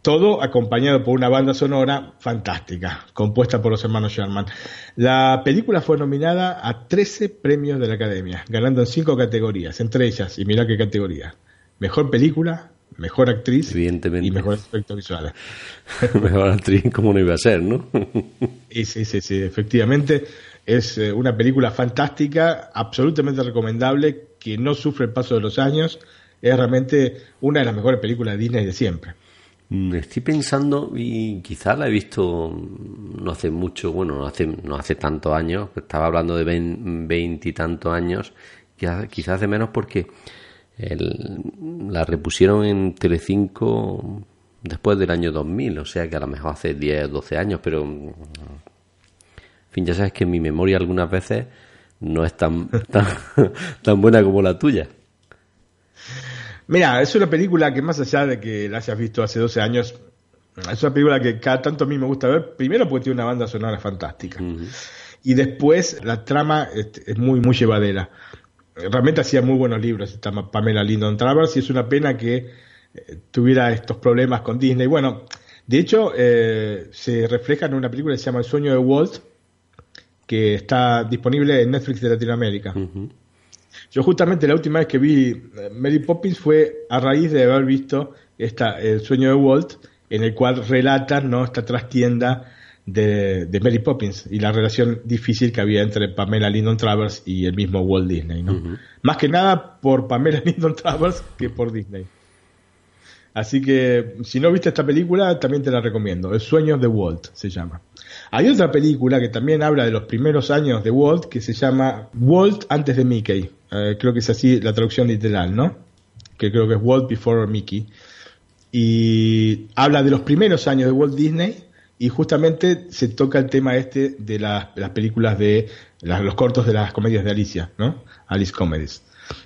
Todo acompañado por una banda sonora fantástica, compuesta por los hermanos Sherman. La película fue nominada a 13 premios de la Academia, ganando en 5 categorías, entre ellas, y mirá qué categoría, mejor película, mejor actriz Evidentemente. y mejor efectos visuales. Mejor actriz, como no iba a ser, ¿no? Sí, sí, sí, efectivamente es eh, una película fantástica, absolutamente recomendable, que no sufre el paso de los años, es realmente una de las mejores películas de Disney de siempre. Mm, Estoy pensando, y quizás la he visto mm, no hace mucho, bueno, no hace, no hace tantos años, estaba hablando de veintitantos años, quizás hace menos porque el- la repusieron en Telecinco después del año 2000, o sea que a lo mejor hace 10, 12 años, pero mm, en fin, ya sabes que mi memoria algunas veces no es tan, tan, tan buena como la tuya. Mira, es una película que más allá de que la hayas visto hace 12 años, es una película que cada tanto a mí me gusta ver, primero porque tiene una banda sonora fantástica. Y después la trama es muy, muy llevadera. Realmente hacía muy buenos libros esta Pamela Lyndon Travers y es una pena que eh, tuviera estos problemas con Disney. Bueno, de hecho, eh, se refleja en una película que se llama El sueño de Walt, que está disponible en Netflix de Latinoamérica. Yo justamente la última vez que vi eh, Mary Poppins fue a raíz de haber visto esta, El sueño de Walt, en el cual relatan ¿no? esta trastienda de, de Mary Poppins y la relación difícil que había entre Pamela Lyndon Travers y el mismo Walt Disney. ¿no? Más que nada por Pamela Lyndon Travers que por Disney. Así que si no viste esta película, también te la recomiendo. El sueño de Walt se llama. Hay otra película que también habla de los primeros años de Walt que se llama Walt antes de Mickey. Eh, creo que es así la traducción literal, ¿no? Que creo que es Walt before Mickey. Y habla de los primeros años de Walt Disney y justamente se toca el tema este de las, las películas de las- los cortos de las comedias de Alicia, ¿no? Alice Comedies.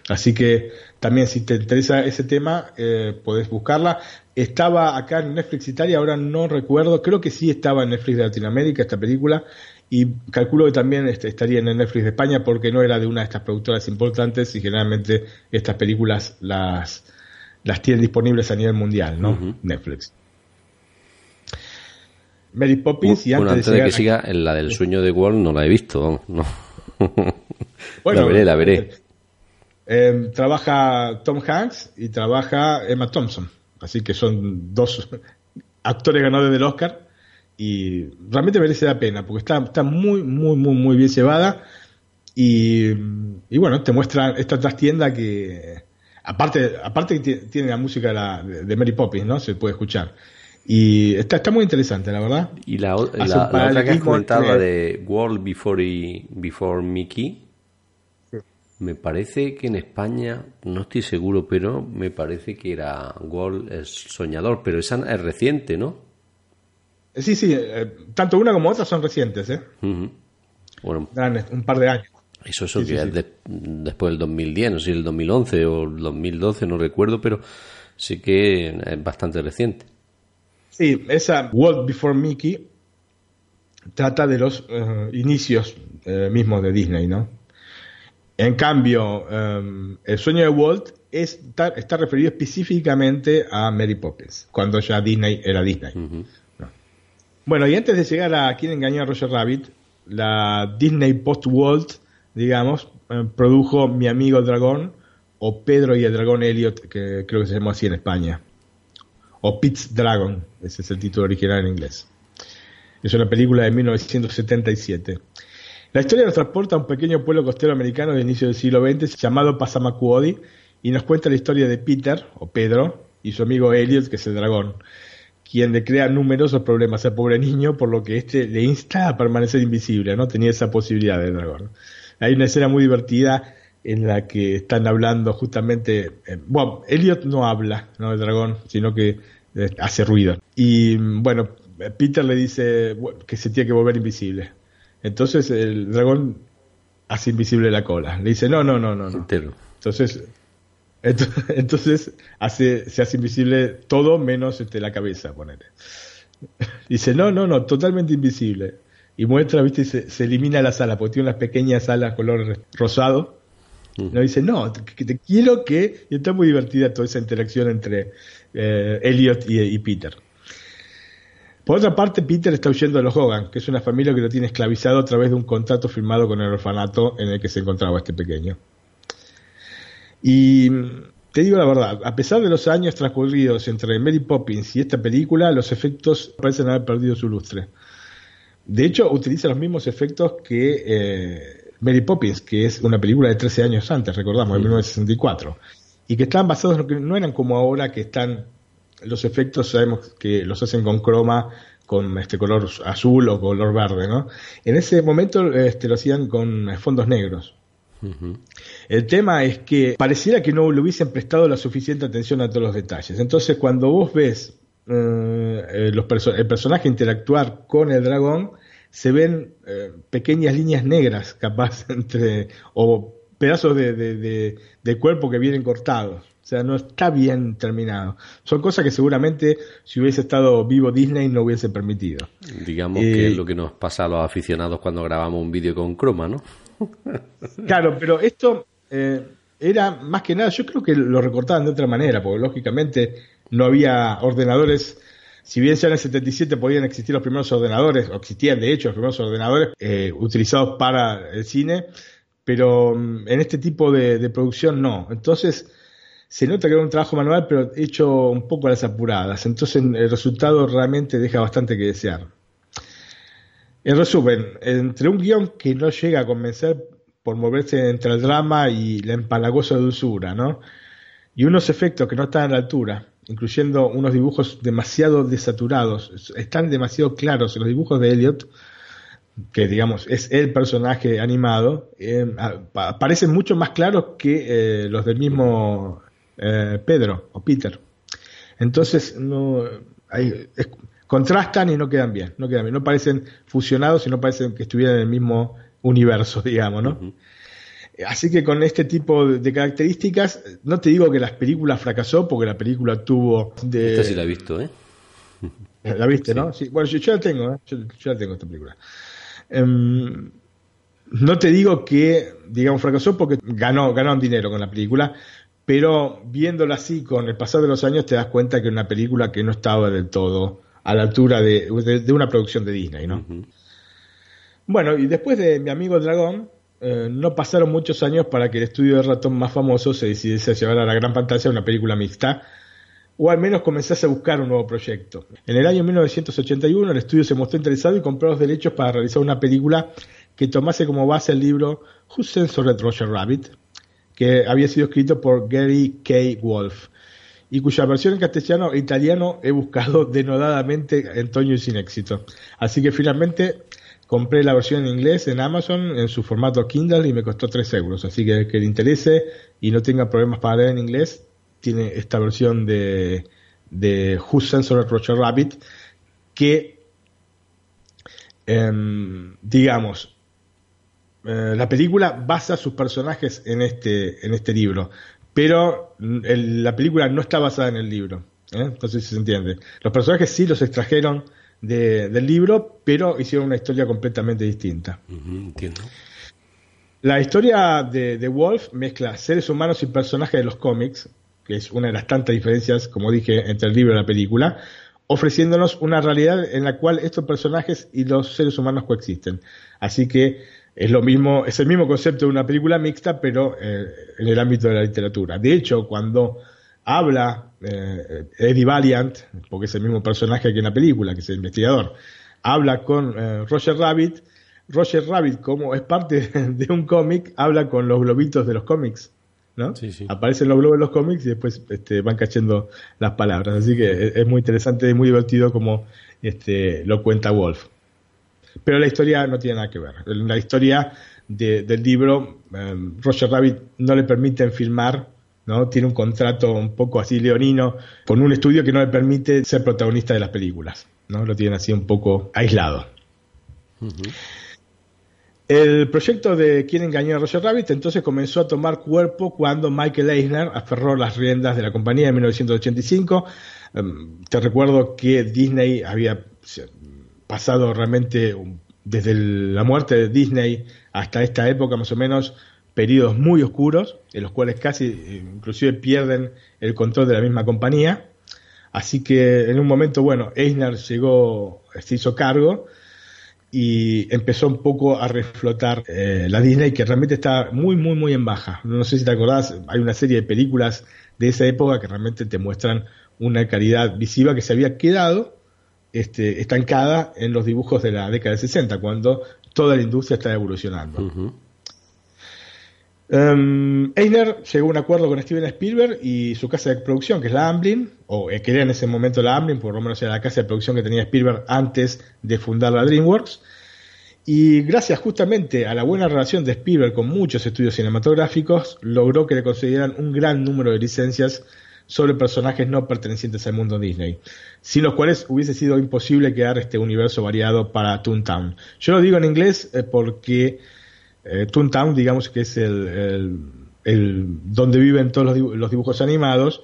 Así que también si te interesa ese tema, eh, podés buscarla. Estaba acá en Netflix Italia, ahora no recuerdo, creo que sí estaba en Netflix de Latinoamérica esta película y calculo que también estaría en el Netflix de España porque no era de una de estas productoras importantes y generalmente estas películas las, las tienen disponibles a nivel mundial, ¿no? Netflix. Mary Poppins y bueno, antes, de que siga, la del sueño de Walt no la he visto, no. Bueno, la veré, la veré. Eh, trabaja Tom Hanks y trabaja Emma Thompson. Así que son dos actores ganadores del Oscar. Y realmente merece la pena porque está, está muy, muy, muy, muy bien llevada. Y, y bueno, te muestra esta trastienda que. Aparte, aparte que ti- tiene la música de, la- de Mary Poppins, ¿no? Se puede escuchar. Y está, está muy interesante, la verdad. Y la, otra que has comentado, de World Before, y- Before Mickey, me parece que en España, no estoy seguro, pero me parece que era World el Soñador, pero esa es reciente, ¿no? Eh, Sí, sí, eh, tanto una como otra son recientes, ¿eh? Ujú. Bueno, un par de años. eso, eso Sí, sí, que sí. es de- después del 2010, no sé si el 2011 o el 2012, no recuerdo, pero sí que es bastante reciente. Sí, esa World Before Mickey trata de los eh, inicios eh, mismos de Disney, ¿no? En cambio, eh, el sueño de Walt está, está referido específicamente a Mary Poppins, cuando ya Disney era Disney. Bueno, y antes de llegar a quién engañó a Roger Rabbit, la Disney Post-Walt, digamos, eh, produjo Mi amigo el dragón, o Pedro y el dragón Elliot, que creo que se llamó así en España. O Pete's Dragon, ese es el título original en inglés. Es una película de 1977. La historia nos transporta a un pequeño pueblo costero americano del inicio del siglo XX llamado Passamaquoddy y nos cuenta la historia de Peter, o Pedro, y su amigo Elliot, que es el dragón, quien le crea numerosos problemas al pobre niño, por lo que este le insta a permanecer invisible, ¿no? Tenía esa posibilidad del dragón. Hay una escena muy divertida en la que están hablando justamente, eh, bueno, Elliot no habla, ¿no? El dragón, sino que eh, hace ruido. Y mm, bueno, Peter le dice que se tiene que volver invisible. Entonces el dragón hace invisible la cola. Le dice, no, no, no, no. Entonces, ento- entonces hace, se hace invisible todo menos este, la cabeza, ponele. Dice, no, no, no, totalmente invisible. Y muestra, viste, y se, se elimina la sala, porque tiene unas pequeñas alas color rosado. No dice, no, te, te quiero que. Y está muy divertida toda esa interacción entre eh, Elliot y, Peter. Por otra parte, Peter está huyendo de los Hogan, que es una familia que lo tiene esclavizado a través de un contrato firmado con el orfanato en el que se encontraba este pequeño. Y mm, te digo la verdad, a pesar de los años transcurridos entre Mary Poppins y esta película, los efectos parecen haber perdido su lustre. De hecho, utiliza los mismos efectos que eh, Mary Poppins, que es una película de 13 años antes, recordamos, de 1964. Y que estaban basados, en lo que no eran como ahora que están los efectos, sabemos que los hacen con croma, con este color azul o color verde, ¿no? En ese momento este, lo hacían con fondos negros. El tema es que pareciera que no le hubiesen prestado la suficiente atención a todos los detalles. Entonces, cuando vos ves eh, eh, los perso- el personaje interactuar con el dragón, se ven eh, pequeñas líneas negras, capaz, entre. o pedazos de, de- de- de cuerpo que vienen cortados. O sea, no está bien terminado. Son cosas que seguramente, si hubiese estado vivo Disney, no hubiese permitido. Digamos Eh, que es lo que nos pasa a los aficionados cuando grabamos un vídeo con croma, ¿no? Claro, pero esto eh, era más que nada, yo creo que lo recortaban de otra manera, porque lógicamente no había ordenadores. Si bien ya en el 77 podían existir los primeros ordenadores, o existían de hecho los primeros ordenadores eh, utilizados para el cine, pero mm, en este tipo de, de producción no. Entonces se nota que era un trabajo manual, pero hecho un poco a las apuradas. Entonces el resultado realmente deja bastante que desear. En resumen, entre un guion que no llega a convencer por moverse entre el drama y la empalagosa dulzura, ¿no? Y unos efectos que no están a la altura, incluyendo unos dibujos demasiado desaturados, están demasiado claros los dibujos de Elliot, que digamos es el personaje animado, eh, parecen mucho más claros que eh, los del mismo eh, Pedro o Peter. Entonces no hay, contrastan y no quedan bien, no quedan bien, no parecen fusionados y no parecen que estuvieran en el mismo universo, digamos, ¿no? Así que con este tipo de, características, no te digo que las películas fracasó, porque la película tuvo de, Esta sí la he visto, ¿eh? la viste, ¿no? Sí. Bueno, yo, yo la tengo, ¿eh? yo, yo la tengo esta película. Em, no te digo que, digamos, fracasó porque ganó, ganaron dinero con la película, pero viéndola así con el pasar de los años te das cuenta que es una película que no estaba del todo a la altura de, de- de una producción de Disney, ¿no? Bueno, y después de Mi amigo dragón, eh, no pasaron muchos años para que el estudio de ratón más famoso se decidiese a llevar a la gran pantalla una película mixta, o al menos comenzase a buscar un nuevo proyecto. En el año 1981 el estudio se mostró interesado y compró los derechos para realizar una película que tomase como base el libro Who Censored Roger Rabbit, que había sido escrito por Gary K. Wolf, y cuya versión en castellano e italiano he buscado denodadamente en Toño y sin éxito. Así que finalmente compré la versión en inglés en Amazon en su formato Kindle y me costó 3 euros. Así que el que le interese y no tenga problemas para leer en inglés, tiene esta versión de, de Who Censored Roger Rabbit, que em, digamos, eh, la película basa sus personajes en este, en este libro, pero la película no está basada en el libro. ¿eh? Entonces se entiende. Los personajes sí los extrajeron de- del libro, pero hicieron una historia completamente distinta. Entiendo. La historia de, de Wolf mezcla seres humanos y personajes de los cómics, que es una de las tantas diferencias, como dije, entre el libro y la película, ofreciéndonos una realidad en la cual estos personajes y los seres humanos coexisten. Así que es lo mismo, es el mismo concepto de una película mixta, pero eh, en el ámbito de la literatura. De hecho, cuando habla eh, Eddie Valiant, porque es el mismo personaje que en la película, que es el investigador, habla con eh, Roger Rabbit, Roger Rabbit, como es parte de un cómic, habla con los globitos de los cómics. ¿no? Sí, sí. Aparecen los globos de los cómics y después este, van cayendo las palabras. Así que es, es muy interesante y muy divertido como este, lo cuenta Wolf. Pero la historia no tiene nada que ver. La historia de- del libro, eh, Roger Rabbit no le permiten filmar, ¿no? Tiene un contrato un poco así leonino con un estudio que no le permite ser protagonista de las películas, ¿no? Lo tienen así un poco aislado. El proyecto de Quién engañó a Roger Rabbit entonces comenzó a tomar cuerpo cuando Michael Eisner aferró las riendas de la compañía en 1985. Em, te recuerdo que Disney había pasado realmente desde el- la muerte de Disney hasta esta época más o menos periodos muy oscuros en los cuales casi eh, inclusive pierden el control de la misma compañía. Así que en un momento, bueno, Eisner llegó, se hizo cargo y empezó un poco a reflotar eh, la Disney que realmente está muy muy muy en baja. No sé si te acordás, hay una serie de películas de esa época que realmente te muestran una calidad visiva que se había quedado este, estancada en los dibujos de la década de 60 cuando toda la industria está evolucionando. Um, Eisner llegó a un acuerdo con Steven Spielberg y su casa de producción, que es la Amblin, o eh, que era en ese momento la Amblin, por lo menos era la casa de producción que tenía Spielberg antes de fundar la DreamWorks. Y gracias justamente a la buena relación de Spielberg con muchos estudios cinematográficos, logró que le concedieran un gran número de licencias sobre personajes no pertenecientes al mundo Disney, sin los cuales hubiese sido imposible crear este universo variado para Toontown. Yo lo digo en inglés eh, porque eh, Toontown, digamos que es el, donde viven todos los, dibu- los dibujos animados,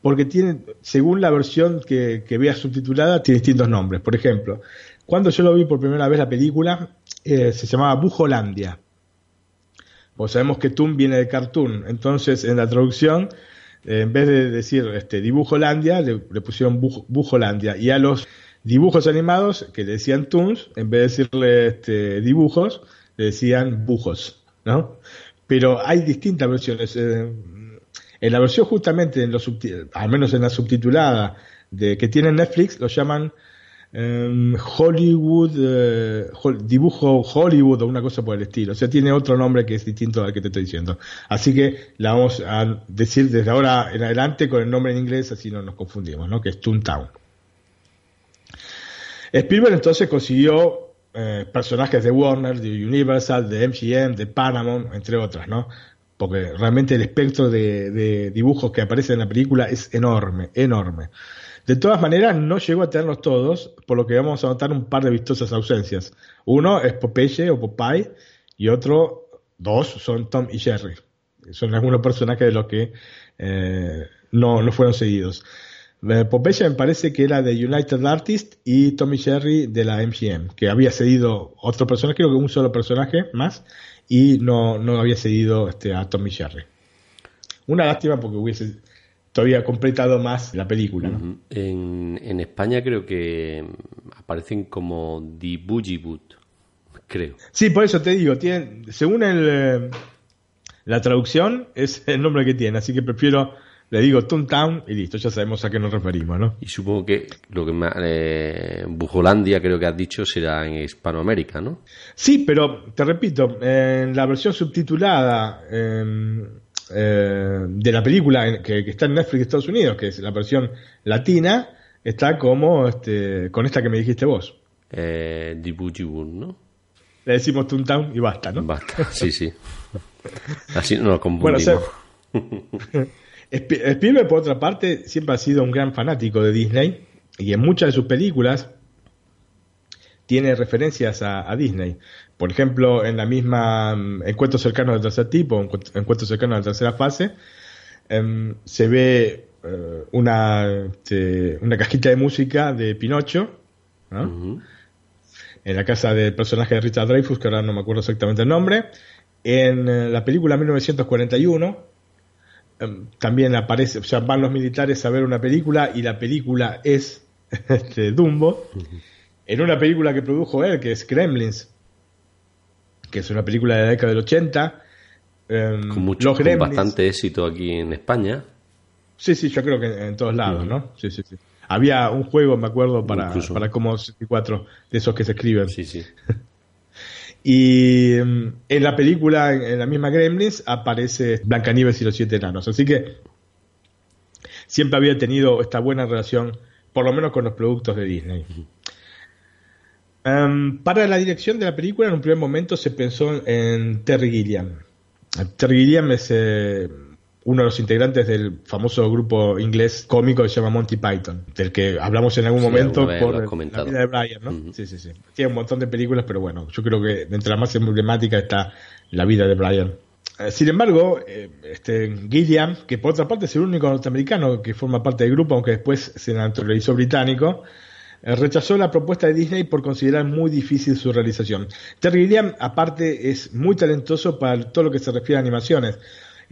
porque tienen, según la versión que, que subtitulada, tiene distintos nombres. Por ejemplo, cuando yo lo vi por primera vez la película, eh, se llamaba Bujolandia. Pues sabemos que Toon viene de cartoon, entonces en la traducción, eh, en vez de decir este, Dibujolandia, le, le pusieron Buj- Bujolandia. Y a los dibujos animados, que le decían Toons, en vez de decirle este, dibujos, decían bujos, ¿no? Pero hay distintas versiones. eh, en la versión justamente, en los al menos en la subtitulada de que tiene Netflix, lo llaman em, Hollywood, eh, dibujo Hollywood o una cosa por el estilo. O sea, tiene otro nombre que es distinto al que te estoy diciendo. Así que la vamos a decir desde ahora en adelante con el nombre en inglés, así no nos confundimos, ¿no? Que es Toontown. Spielberg entonces consiguió eh, personajes de Warner, de Universal, de MGM, de Paramount, entre otras, ¿no? Porque realmente el espectro de, dibujos que aparecen en la película es enorme, enorme. De todas maneras, no llegó a tenerlos todos, por lo que vamos a notar un par de vistosas ausencias. Uno es Popeye o Popeye, y otro, dos, son Tom y Jerry. Son algunos personajes de los que eh, no, no fueron seguidos. Eh, Popeye me parece que era de United Artists y Tommy Jerry de la MGM, que había cedido otro personaje, creo que un solo personaje más, y no, no había cedido este, a Tommy Jerry. Una lástima porque hubiese todavía completado más la película. En, en España creo que aparecen como The Boogie Boot, creo. Sí, por eso te digo, tienen, según el, eh, la traducción, es el nombre que tiene, así que prefiero, le digo Toontown y listo, ya sabemos a qué nos referimos, ¿no? Y supongo que lo que más, eh, Bujolandia creo que has dicho será en Hispanoamérica, ¿no? Sí, pero te repito, en la versión subtitulada eh, eh, de la película que, que está en Netflix de Estados Unidos, que es la versión latina, está como este, con esta que me dijiste vos. Eh, Boot, ¿no? Le decimos Toontown y basta, ¿no? Basta, sí, sí. Así no nos Bueno, o confundimos. sea, Sp- Spielberg, por otra parte, siempre ha sido un gran fanático de Disney y en muchas de sus películas tiene referencias a, a Disney. Por ejemplo, en la misma mm, Encuentro cercano del tercer tipo, Encuentro Encuentro cercano de la tercera fase, em, se ve eh, una, este, una cajita de música de Pinocho, en la casa del personaje de Richard Dreyfuss, que ahora no me acuerdo exactamente el nombre. En eh, la película 1941 em, también aparece, o sea, van los militares a ver una película y la película es este, Dumbo. En una película que produjo él, que es Gremlins, que es una película de la década del 80. em, Con, mucho, los con bastante éxito aquí en España. Sí, sí, yo creo que en, todos lados, ¿no? Sí, sí, sí. Había un juego, me acuerdo, para, Incluso. para como 64 de esos que se escriben. Sí, sí. Y mm, en la película, en, en la misma Gremlins, aparece Blancanieves y los siete enanos. Así que siempre había tenido esta buena relación, por lo menos con los productos de Disney. Em, para la dirección de la película, en un primer momento se pensó en Terry Gilliam. Terry Gilliam es eh, uno de los integrantes del famoso grupo inglés cómico que se llama Monty Python, del que hablamos en algún Sí, momento por la vida de Brian, ¿no? Sí, sí, sí. Tiene un montón de películas, pero bueno, yo creo que entre las más emblemáticas está la vida de Brian. Eh, Sin embargo, eh, este Gilliam, que por otra parte es el único norteamericano que forma parte del grupo, aunque después se naturalizó británico, eh, rechazó la propuesta de Disney por considerar muy difícil su realización. Terry Gilliam, aparte, es muy talentoso para todo lo que se refiere a animaciones.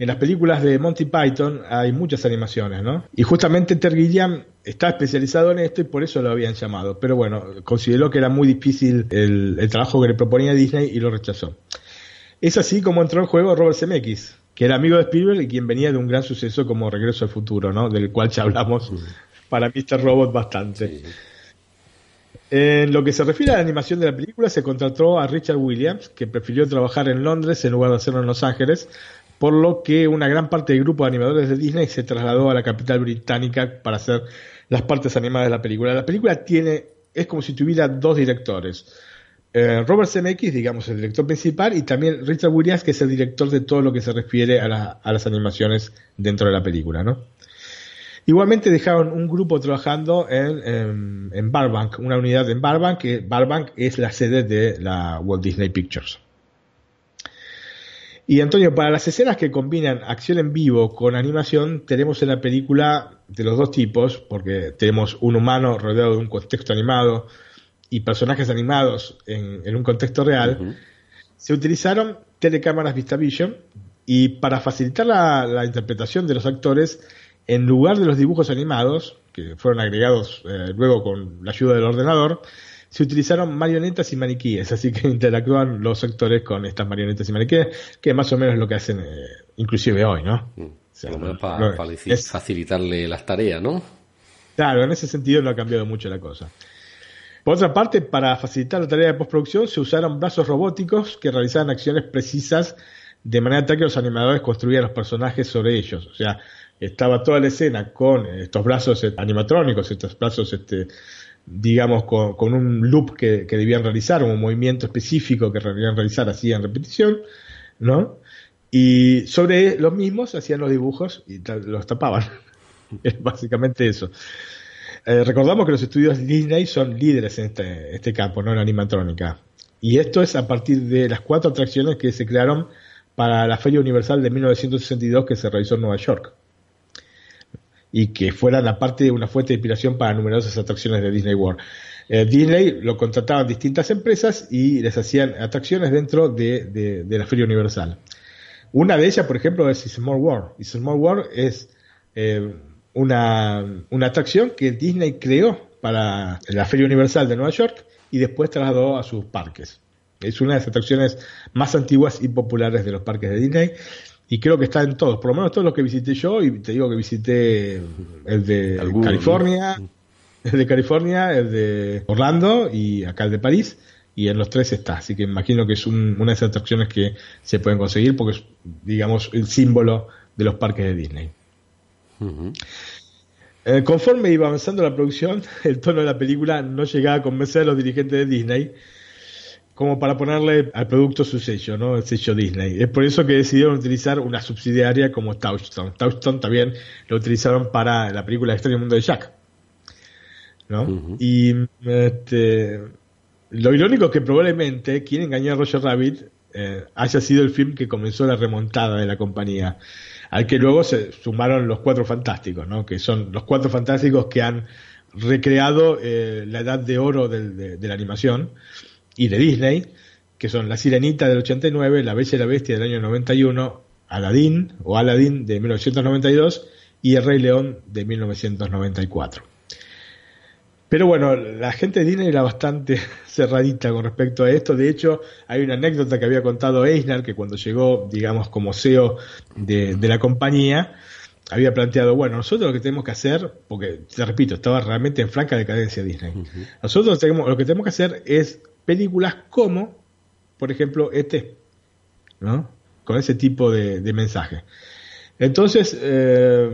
En las películas de Monty Python hay muchas animaciones, ¿no? Y justamente Terry Gilliam está especializado en esto y por eso lo habían llamado. Pero bueno, consideró que era muy difícil el, el trabajo que le proponía Disney y lo rechazó. Es así como entró en juego Robert Zemeckis, que era amigo de Spielberg y quien venía de un gran suceso como Regreso al Futuro, ¿no? Del cual ya hablamos para Mr. Robot bastante. Sí. En lo que se refiere a la animación de la película, se contrató a Richard Williams, que prefirió trabajar en Londres en lugar de hacerlo en Los Ángeles, por lo que una gran parte del grupo de animadores de Disney se trasladó a la capital británica para hacer las partes animadas de la película. La película tiene, es como si tuviera dos directores. Eh, Robert Zemeckis, digamos, el director principal, y también Richard Williams, que es el director de todo lo que se refiere a, la- a las animaciones dentro de la película, ¿no? Igualmente dejaron un grupo trabajando en, en, en Burbank, una unidad en Burbank, que Burbank es la sede de la Walt Disney Pictures. Y Antonio, para las escenas que combinan acción en vivo con animación, tenemos en la película de los dos tipos, porque tenemos un humano rodeado de un contexto animado y personajes animados en, en un contexto real. Se utilizaron telecámaras VistaVision y para facilitar la, la interpretación de los actores, en lugar de los dibujos animados, que fueron agregados eh, luego con la ayuda del ordenador, se utilizaron marionetas y maniquíes, así que interactúan los actores con estas marionetas y maniquíes, que más o menos es lo que hacen eh, inclusive hoy, ¿no? Mm. O sea, Por lo menos no- para no- falici- es- facilitarle las tareas, ¿no? Claro, en ese sentido no ha cambiado mucho la cosa. Por otra parte, para facilitar la tarea de postproducción, se usaron brazos robóticos que realizaban acciones precisas de manera tal que los animadores construían los personajes sobre ellos. O sea, estaba toda la escena con estos brazos eh, animatrónicos, estos brazos, este, digamos, con, con un loop que, debían realizar, un movimiento específico que debían realizar así en repetición, ¿no? Y sobre los mismos hacían los dibujos y los tapaban. Es básicamente eso. Eh, recordamos que los estudios Disney son líderes en este, este campo, no en animatrónica. Y esto es a partir de las cuatro atracciones que se crearon para la Feria Universal de 1962 que se realizó en Nueva York. Y que fueran aparte una fuente de inspiración para numerosas atracciones de Disney World. Eh, Disney lo contrataban distintas empresas y les hacían atracciones dentro de, de- de la Feria Universal. Una de ellas, por ejemplo, es Small World. Small World es eh, una, una atracción que Disney creó para la Feria Universal de Nueva York y después trasladó a sus parques. Es una de las atracciones más antiguas y populares de los parques de Disney. Y creo que está en todos, por lo menos todos los que visité yo y te digo que visité el de Algunos, California, el de California, el de Orlando y acá el de París y en los tres está, así que imagino que es un- una de esas atracciones que se pueden conseguir porque es, digamos, el símbolo de los parques de Disney. Eh, conforme iba avanzando la producción, el tono de la película no llegaba a convencer a los dirigentes de Disney como para ponerle al producto su sello, ¿no? El sello Disney. Es por eso que decidieron utilizar una subsidiaria como Touchstone. Touchstone también lo utilizaron para la película Extraño Mundo de Jack. ¿no? Y este, Lo irónico es que probablemente quien engañó a Roger Rabbit eh, haya sido el film que comenzó la remontada de la compañía, al que luego se sumaron los Cuatro Fantásticos, ¿no? que son los Cuatro Fantásticos que han recreado eh, la edad de oro del- de, de la animación y de Disney, que son La Sirenita del 89, La Bella y la Bestia del año 91, Aladdin o Aladdin de 1992 y El Rey León de 1994. Pero bueno, la gente de Disney era bastante cerradita con respecto a esto. De hecho, hay una anécdota que había contado Eisner, que cuando llegó, digamos, como CEO de, de la compañía, había planteado, bueno, nosotros lo que tenemos que hacer, porque, te repito, estaba realmente en franca decadencia Disney. Nosotros tenemos, lo que tenemos que hacer es películas como, por ejemplo, ET, ¿no? Con ese tipo de, de mensaje. Entonces, eh,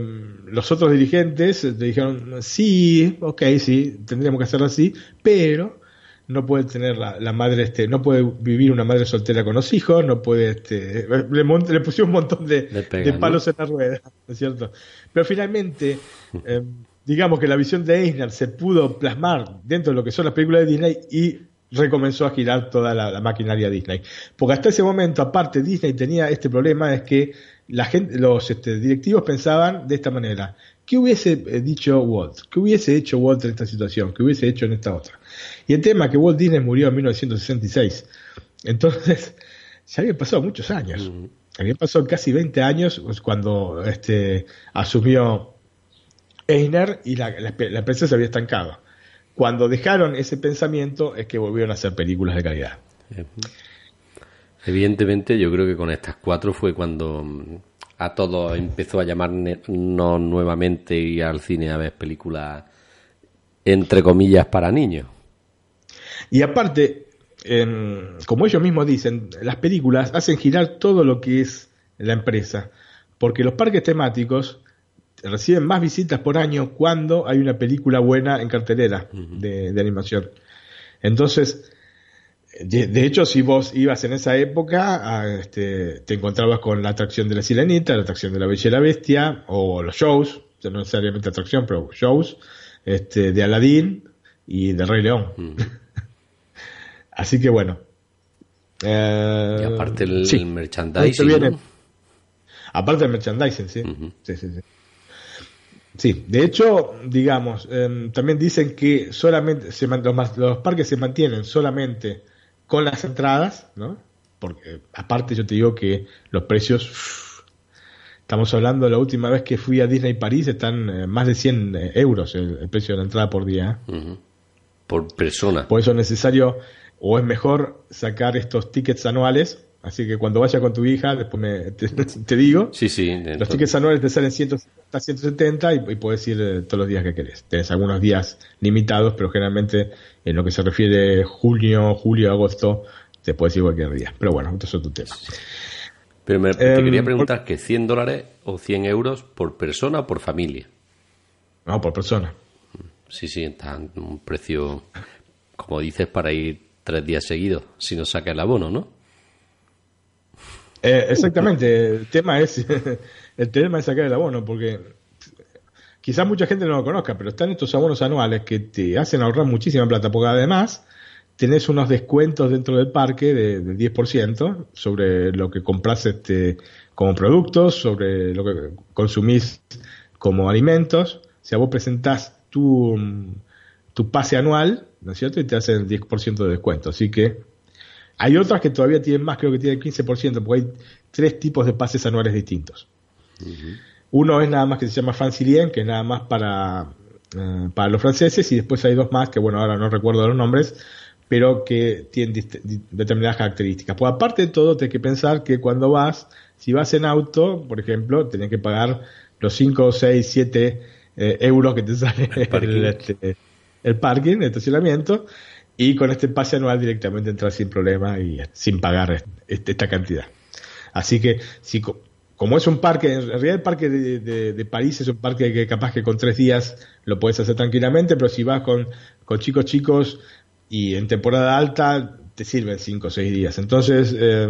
los otros dirigentes dijeron, sí, ok, sí, tendríamos que hacerlo así, pero no puede tener la, la madre, este, no puede vivir una madre soltera con los hijos, no puede, este, le, pusieron un montón de, Le pegan, de ¿no? palos en la rueda, ¿no es cierto? Pero finalmente, eh, digamos que la visión de Eisner se pudo plasmar dentro de lo que son las películas de Disney y recomenzó a girar toda la, la maquinaria Disney. Porque hasta ese momento, aparte, Disney tenía este problema, es que la gente, los este, directivos pensaban de esta manera. ¿Qué hubiese eh, dicho Walt? ¿Qué hubiese hecho Walt en esta situación? ¿Qué hubiese hecho en esta otra? Y el tema es que Walt Disney murió en 1966. Entonces, ya habían pasado muchos años. Habían pasado casi 20 años cuando este, asumió Eisner y la, la, la empresa se había estancado. Cuando dejaron ese pensamiento es que volvieron a hacer películas de calidad. Evidentemente, yo creo que con estas cuatro fue cuando mm, a todos empezó a llamarnos nuevamente y al cine a ver películas entre comillas para niños. Y aparte, como ellos mismos dicen, las películas hacen girar todo lo que es la empresa, porque los parques temáticos reciben más visitas por año cuando hay una película buena en cartelera de, de animación. Entonces, de, de hecho, si vos ibas en esa época, a, este, te encontrabas con la atracción de la Sirenita, la atracción de la Bella y la Bestia, o los shows, no necesariamente atracción, pero shows, este, de Aladdin y de Rey León. Así que bueno. Eh, Y aparte el, sí. el merchandising. Aparte del merchandising, sí. Sí, sí, sí. Sí, de hecho, digamos, em, también dicen que solamente se los, los parques se mantienen solamente con las entradas, ¿no? Porque aparte yo te digo que los precios, uff, estamos hablando de la última vez que fui a Disney París, están eh, más de 100 euros el, el precio de la entrada por día. ¿eh? Por persona. Por eso es necesario o es mejor sacar estos tickets anuales. Así que cuando vaya con tu hija, después me, te, te digo. Sí, sí. Los entonces- tickets anuales te salen 150, 170 y, y puedes ir eh, todos los días que querés. Tienes algunos días limitados, pero generalmente en lo que se refiere junio, julio, agosto, te puedes ir cualquier día. Pero bueno, esto es otro tema. Pero me, te Em, quería preguntar que 100 dólares o 100 euros por persona o por familia. No, por persona. Sí, sí, está un precio, como dices, para ir tres días seguidos, si no saca el abono, ¿no? Eh, exactamente, el tema es el tema es sacar el abono, porque quizás mucha gente no lo conozca, pero están estos abonos anuales que te hacen ahorrar muchísima plata, porque además tenés unos descuentos dentro del parque de- del 10% sobre lo que compras este, como productos, sobre lo que consumís como alimentos. O sea, vos presentás tu, tu pase anual, ¿no es cierto? Y te hacen el 10% de descuento. Así que hay otras que todavía tienen más, creo que tienen 15%, porque hay tres tipos de pases anuales distintos. Uno es nada más que se llama Francilien, que es nada más para, eh, para los franceses, y después hay dos más que, bueno, ahora no recuerdo los nombres, pero que tienen determinadas características. Pues aparte de todo, tienes que pensar que cuando vas, si vas en auto, por ejemplo, tenés que pagar los 5, 6, 7 eh, euros que te sale el parking. este, el parking, el estacionamiento, y con este pase anual directamente entras sin problema y sin pagar este- esta cantidad. Así que, si, co- como es un parque, en realidad el parque de, de- París es un parque que capaz que con tres días lo puedes hacer tranquilamente, pero si vas con, con chicos chicos y en temporada alta, te sirven cinco o seis días. Entonces, eh,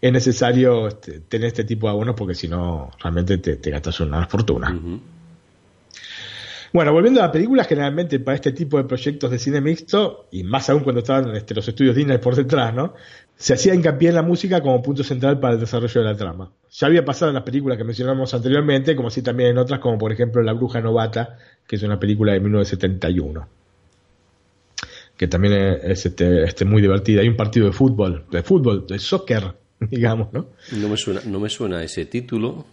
es necesario este, tener este tipo de abonos porque si no, realmente te, gastas una fortuna. Bueno, volviendo a la película, generalmente para este tipo de proyectos de cine mixto, y más aún cuando estaban este, los estudios Disney por detrás, ¿no? Se hacía hincapié en la música como punto central para el desarrollo de la trama. Ya había pasado en las películas que mencionamos anteriormente, como así también en otras, como por ejemplo La Bruja Novata, que es una película de 1971 que también es este, este, muy divertida. Hay un partido de fútbol, de fútbol, de soccer, digamos, ¿no? No me suena, no me suena ese título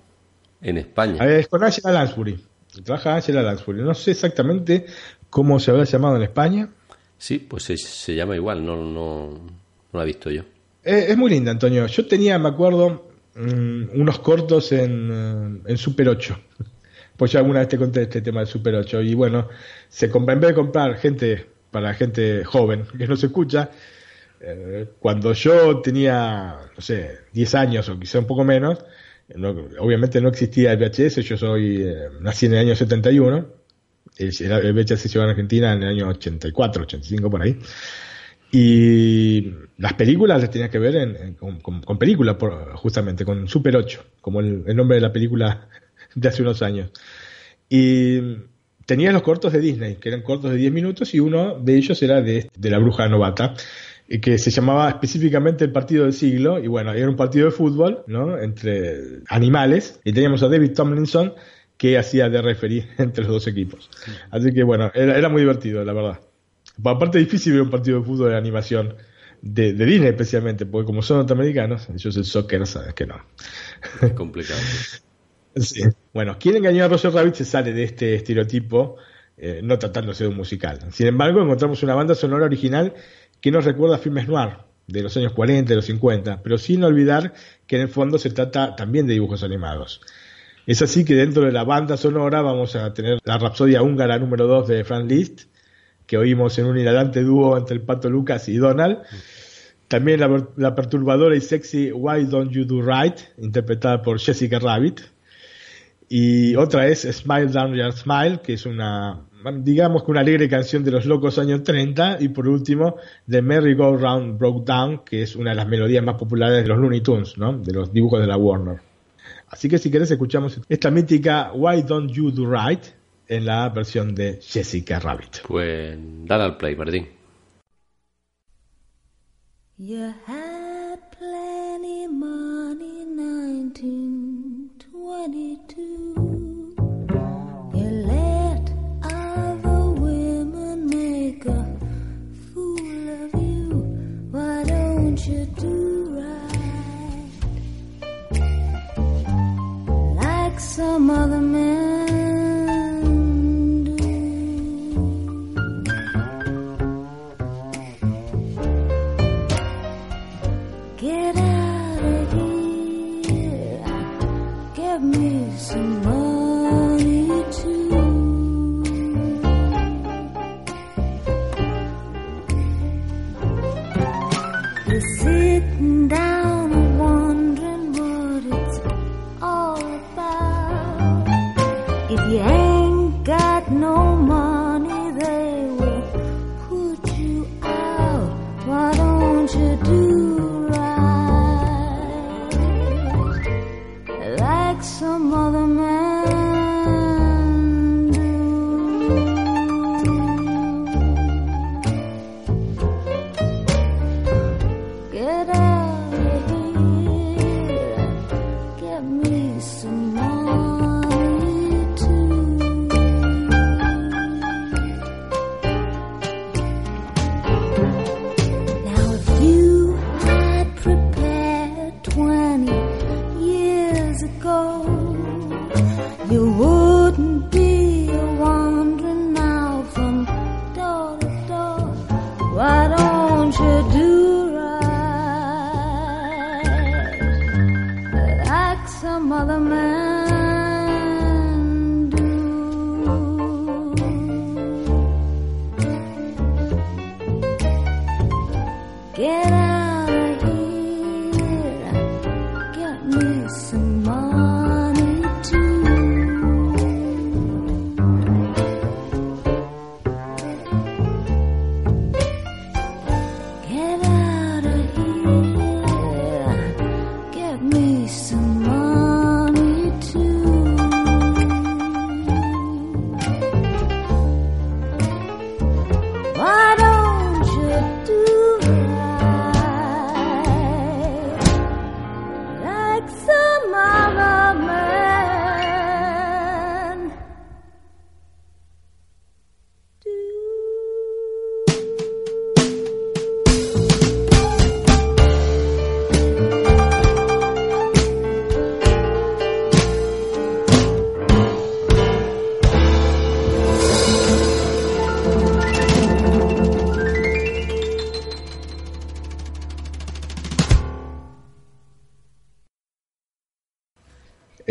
en España. Es con Angela Lansbury. Trabaja Angela Lansbury. No sé exactamente cómo se habrá llamado en España. Sí, pues se, se llama igual, no, no, no la he visto yo. Es, es, muy linda, Antonio. Yo tenía, me acuerdo, mmm, unos cortos en, en Super 8. Pues ya alguna vez te conté este tema de Super 8. Y bueno, se compra, en vez de comprar gente para gente joven que no se escucha, eh, cuando yo tenía, no sé, 10 años o quizá un poco menos, obviamente no existía el VHS, yo soy, eh, nací en el año 71, el, el VHS llevó en Argentina en el año 84, 85 por ahí, y las películas las tenía que ver con, películas, justamente, con Super 8, como el, nombre de la película de hace unos años. Y tenía los cortos de Disney, que eran cortos de 10 minutos, y uno de ellos era de la bruja novata, que se llamaba específicamente el partido del siglo, y bueno, era un partido de fútbol, ¿no? Entre animales, y teníamos a David Tomlinson, que hacía de referir entre los dos equipos. Así que bueno, era, era muy divertido, la verdad. Aparte difícil ver un partido de fútbol de animación, de, de, Disney especialmente, porque como son norteamericanos, ellos el soccer, sabes que no. Es complicado. Sí. Bueno, ¿Quién engañó a Roger Rabbit? se sale de este estereotipo, eh, no tratándose de un musical. Sin embargo, encontramos una banda sonora original que nos recuerda a filmes noir de los años 40, de los 50, pero sin olvidar que en el fondo se trata también de dibujos animados. Es así que dentro de la banda sonora vamos a tener la Rapsodia húngara número 2 de Frank Liszt, que oímos en un hilarante dúo entre el Pato Lucas y Donald. También la, la perturbadora y sexy Why Don't You Do Right, interpretada por Jessica Rabbit y otra es Smile Down Your Smile, que es una, digamos que una alegre canción de los locos años 30, y por último, The Merry Go Round Broke Down, que es una de las melodías más populares de los Looney Tunes, ¿no? de los dibujos de la Warner. Así que si querés escuchamos esta mítica Why Don't You Do Right en la versión de Jessica Rabbit. Pues dale al play, Martín. You had plenty money 1922 you do right? Like some other men humanidad.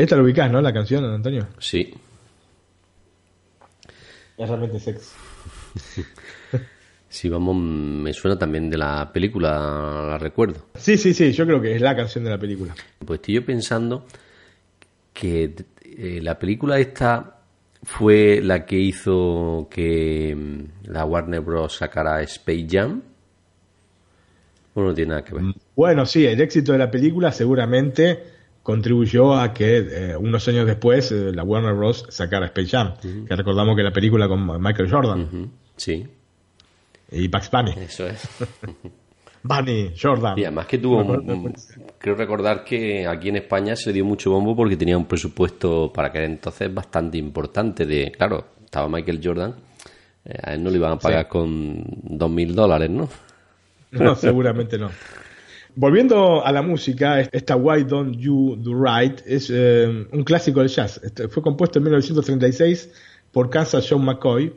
Esta lo ubicás, ¿no? La canción, Antonio. Sí. Es realmente sexy. Sí, vamos, me suena también de la película, la recuerdo. Sí, sí, sí, yo creo que es la canción de la película. Pues estoy yo pensando que eh, la película esta fue la que hizo que mm, la Warner Bros. sacara Space Jam. ¿O no tiene nada que ver? Bueno, sí, el éxito de la película seguramente contribuyó a que eh, unos años después eh, la Warner Bros. sacara Space Jam, que recordamos que la película con Michael Jordan Sí, y Bugs Bunny. eso es. Bunny, Jordan. Y además que tuvo, un- creo recordar que aquí en España se dio mucho bombo porque tenía un presupuesto para aquel entonces bastante importante de, claro, estaba Michael Jordan, eh, a él no le iban a pagar con dos mil dólares, ¿no? No, seguramente no. Volviendo a la música, esta Why Don't You Do Right es eh, un clásico del jazz. Este fue compuesto en 1936 por Kansas John McCoy,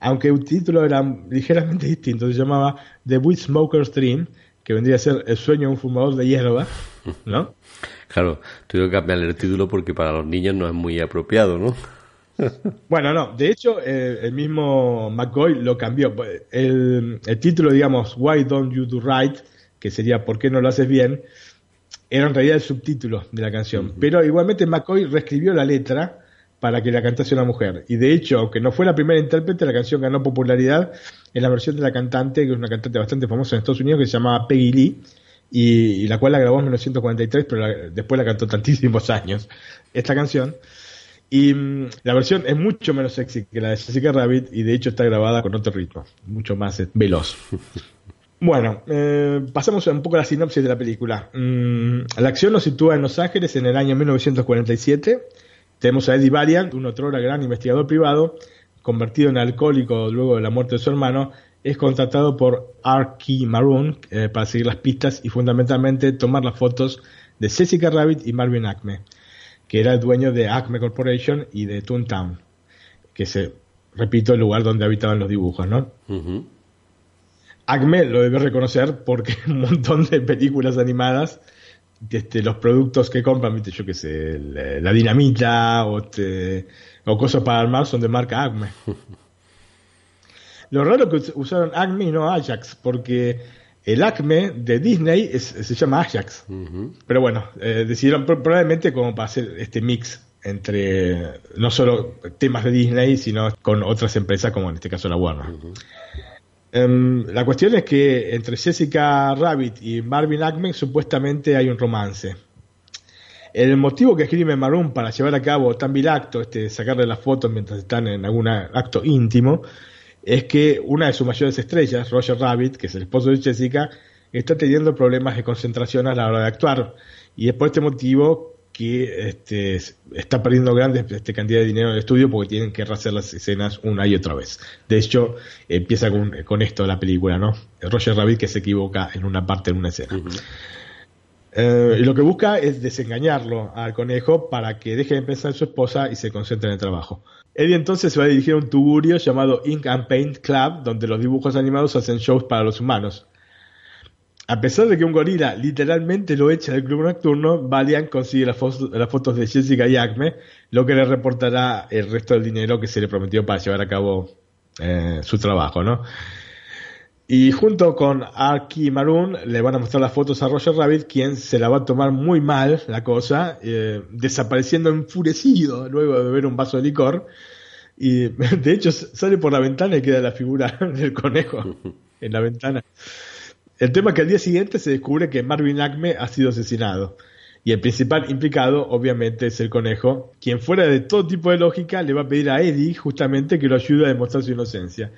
aunque el título era ligeramente distinto. Se llamaba The Weed Smoker's Dream, que vendría a ser El sueño de un fumador de hierba, ¿no? Claro, tuve que cambiarle el título porque para los niños no es muy apropiado, ¿no? Bueno, no, de hecho, eh, el mismo McCoy lo cambió. El, el título, digamos, Why Don't You Do Right, que sería ¿Por qué no lo haces bien? Era en realidad el subtítulo de la canción. Pero igualmente McCoy reescribió la letra para que la cantase una mujer. Y de hecho, aunque no fue la primera intérprete, la canción ganó popularidad en la versión de la cantante, que es una cantante bastante famosa en Estados Unidos, que se llamaba Peggy Lee, y, y la cual la grabó en 1943, pero la- después la cantó tantísimos años, esta canción. Y mm, la versión es mucho menos sexy que la de Jessica Rabbit y de hecho está grabada con otro ritmo, mucho más eh, veloz. Bueno, eh, pasamos un poco a la sinopsis de la película. Mm, la acción nos sitúa en Los Ángeles en el año 1947. Tenemos a Eddie Valiant, un otrora gran investigador privado, convertido en alcohólico luego de la muerte de su hermano, es contratado por R.K. Maroon eh, para seguir las pistas y fundamentalmente tomar las fotos de Jessica Rabbit y Marvin Acme que era el dueño de Acme Corporation y de Toontown, que es, eh, repito, el lugar donde habitaban los dibujos, ¿no? Acme lo debe reconocer porque un montón de películas animadas, este, los productos que compran, viste, yo qué sé, la, la dinamita o, este, o cosas para armar son de marca Acme. Lo raro que us- usaron Acme y no Ajax, porque el Acme de Disney es- se llama Ajax. Pero bueno, eh, decidieron pro- probablemente como para hacer este mix entre no solo temas de Disney, sino con otras empresas como en este caso la Warner. Em, la cuestión es que entre Jessica Rabbit y Marvin Acme supuestamente hay un romance. El motivo que escribe Maroon para llevar a cabo tan vil acto, este, sacarle las fotos mientras están en algún acto íntimo, es que una de sus mayores estrellas, Roger Rabbit, que es el esposo de Jessica, está teniendo problemas de concentración a la hora de actuar. Y es por este motivo que este, está perdiendo grandes este, cantidad de dinero en el estudio porque tienen que rehacer las escenas una y otra vez. De hecho, empieza con, con esto la película, ¿no? Roger Rabbit que se equivoca en una parte en una escena. Eh, y lo que busca es desengañarlo al conejo para que deje de pensar en su esposa y se concentre en el trabajo. Eddie entonces se va a dirigir a un tugurio llamado Ink and Paint Club, donde los dibujos animados hacen shows para los humanos. A pesar de que un gorila literalmente lo echa del club nocturno, Valiant consigue las, fo- las fotos de Jessica y Acme, lo que le reportará el resto del dinero que se le prometió para llevar a cabo eh, su trabajo, ¿no? Y junto con Arky Maroon le van a mostrar las fotos a Roger Rabbit, quien se la va a tomar muy mal la cosa, eh, desapareciendo enfurecido luego de beber un vaso de licor. Y de hecho sale por la ventana y queda la figura del conejo en la ventana. El tema es que al día siguiente se descubre que Marvin Acme ha sido asesinado. Y el principal implicado, obviamente, es el conejo, quien fuera de todo tipo de lógica le va a pedir a Eddie justamente que lo ayude a demostrar su inocencia.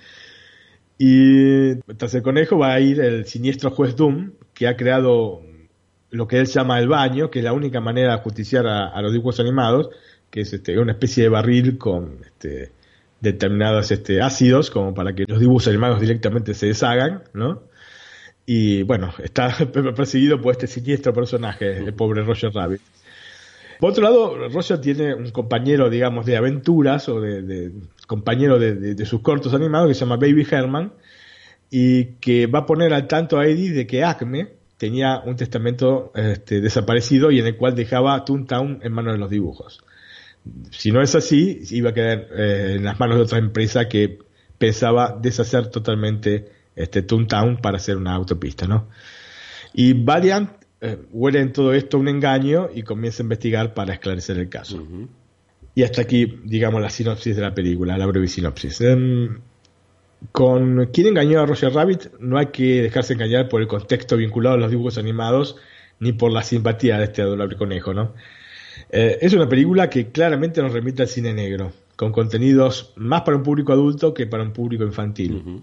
Y tras el conejo va a ir el siniestro juez Doom, que ha creado lo que él llama el baño, que es la única manera de justiciar a, los dibujos animados, que es este, una especie de barril con este, determinados este, ácidos, como para que los dibujos animados directamente se deshagan, ¿no? Y bueno, está perseguido por este siniestro personaje, el pobre Roger Rabbit. Por otro lado, Roger tiene un compañero, digamos, de aventuras o de, de- compañero de, de- de sus cortos animados que se llama Baby Herman y que va a poner al tanto a Eddie de que Acme tenía un testamento este, desaparecido y en el cual dejaba Toontown en manos de los dibujos. Si no es así, iba a quedar eh, en las manos de otra empresa que pensaba deshacer totalmente este Toontown para hacer una autopista, ¿no? Y Valiant eh, huele en todo esto un engaño y comienza a investigar para esclarecer el caso. Y hasta aquí, digamos, la sinopsis de la película, la breve sinopsis. Em, con quien engañó a Roger Rabbit no hay que dejarse engañar por el contexto vinculado a los dibujos animados ni por la simpatía de este adorable conejo, ¿no? Eh, es una película que claramente nos remite al cine negro, con contenidos más para un público adulto que para un público infantil.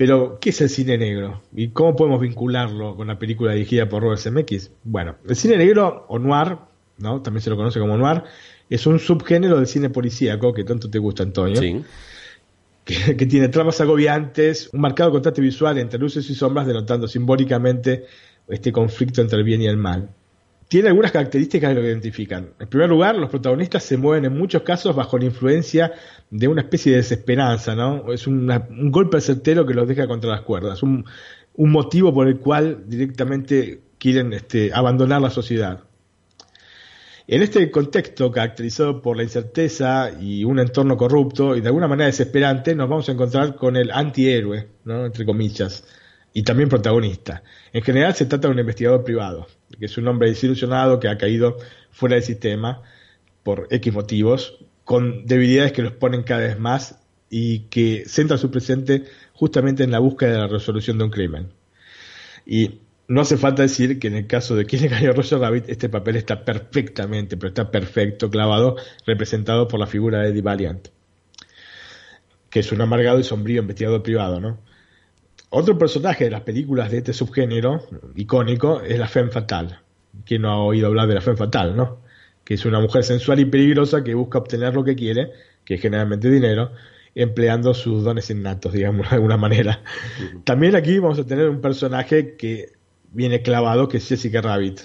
Pero, ¿qué es el cine negro? ¿Y cómo podemos vincularlo con la película dirigida por Robert Zemeckis? Bueno, el cine negro, o noir, ¿no? también se lo conoce como noir, es un subgénero del cine policíaco que tanto te gusta, Antonio. Sí. que, que tiene tramas agobiantes, un marcado contraste visual entre luces y sombras, denotando simbólicamente este conflicto entre el bien y el mal. Tiene algunas características que lo identifican. En primer lugar, los protagonistas se mueven en muchos casos bajo la influencia de una especie de desesperanza, ¿no? Es un golpe certero que los deja contra las cuerdas, un, un motivo por el cual directamente quieren este, abandonar la sociedad. En este contexto caracterizado por la incerteza y un entorno corrupto y de alguna manera desesperante, nos vamos a encontrar con el antihéroe, ¿no? entre comillas, y también protagonista. En general se trata de un investigador privado, que es un hombre desilusionado que ha caído fuera del sistema por X motivos, con debilidades que los ponen cada vez más y que centra su presente justamente en la búsqueda de la resolución de un crimen. Y no hace falta decir que en el caso de quien a Roger Rabbit, este papel está perfectamente, pero está perfecto, clavado, representado por la figura de Eddie Valiant, que es un amargado y sombrío investigador privado, ¿no? Otro personaje de las películas de este subgénero icónico es la Femme Fatale. ¿Quién no ha oído hablar de la Femme Fatale, no? Que es una mujer sensual y peligrosa que busca obtener lo que quiere, que es generalmente dinero, empleando sus dones innatos, digamos, de alguna manera. También aquí vamos a tener un personaje que viene clavado, que es Jessica Rabbit.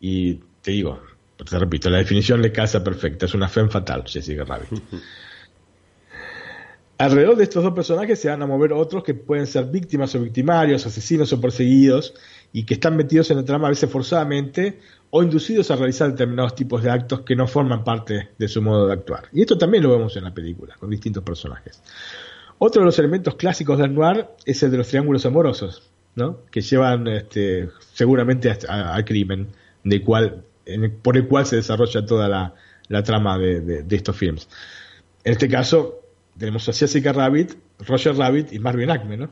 Y te digo, te repito, la definición le casa perfecta, es una femme fatal, Jessica Rabbit. Alrededor de estos dos personajes se van a mover otros que pueden ser víctimas o victimarios, asesinos o perseguidos, y que están metidos en la trama a veces forzadamente o inducidos a realizar determinados tipos de actos que no forman parte de su modo de actuar. Y esto también lo vemos en la película, con distintos personajes. Otro de los elementos clásicos del noir es el de los triángulos amorosos, ¿no? que llevan este, seguramente al crimen, de cual, en por el cual se desarrolla toda la, trama de, de- de estos films. En este caso, tenemos a Jessica Rabbit, Roger Rabbit y Marvin Acme, ¿no?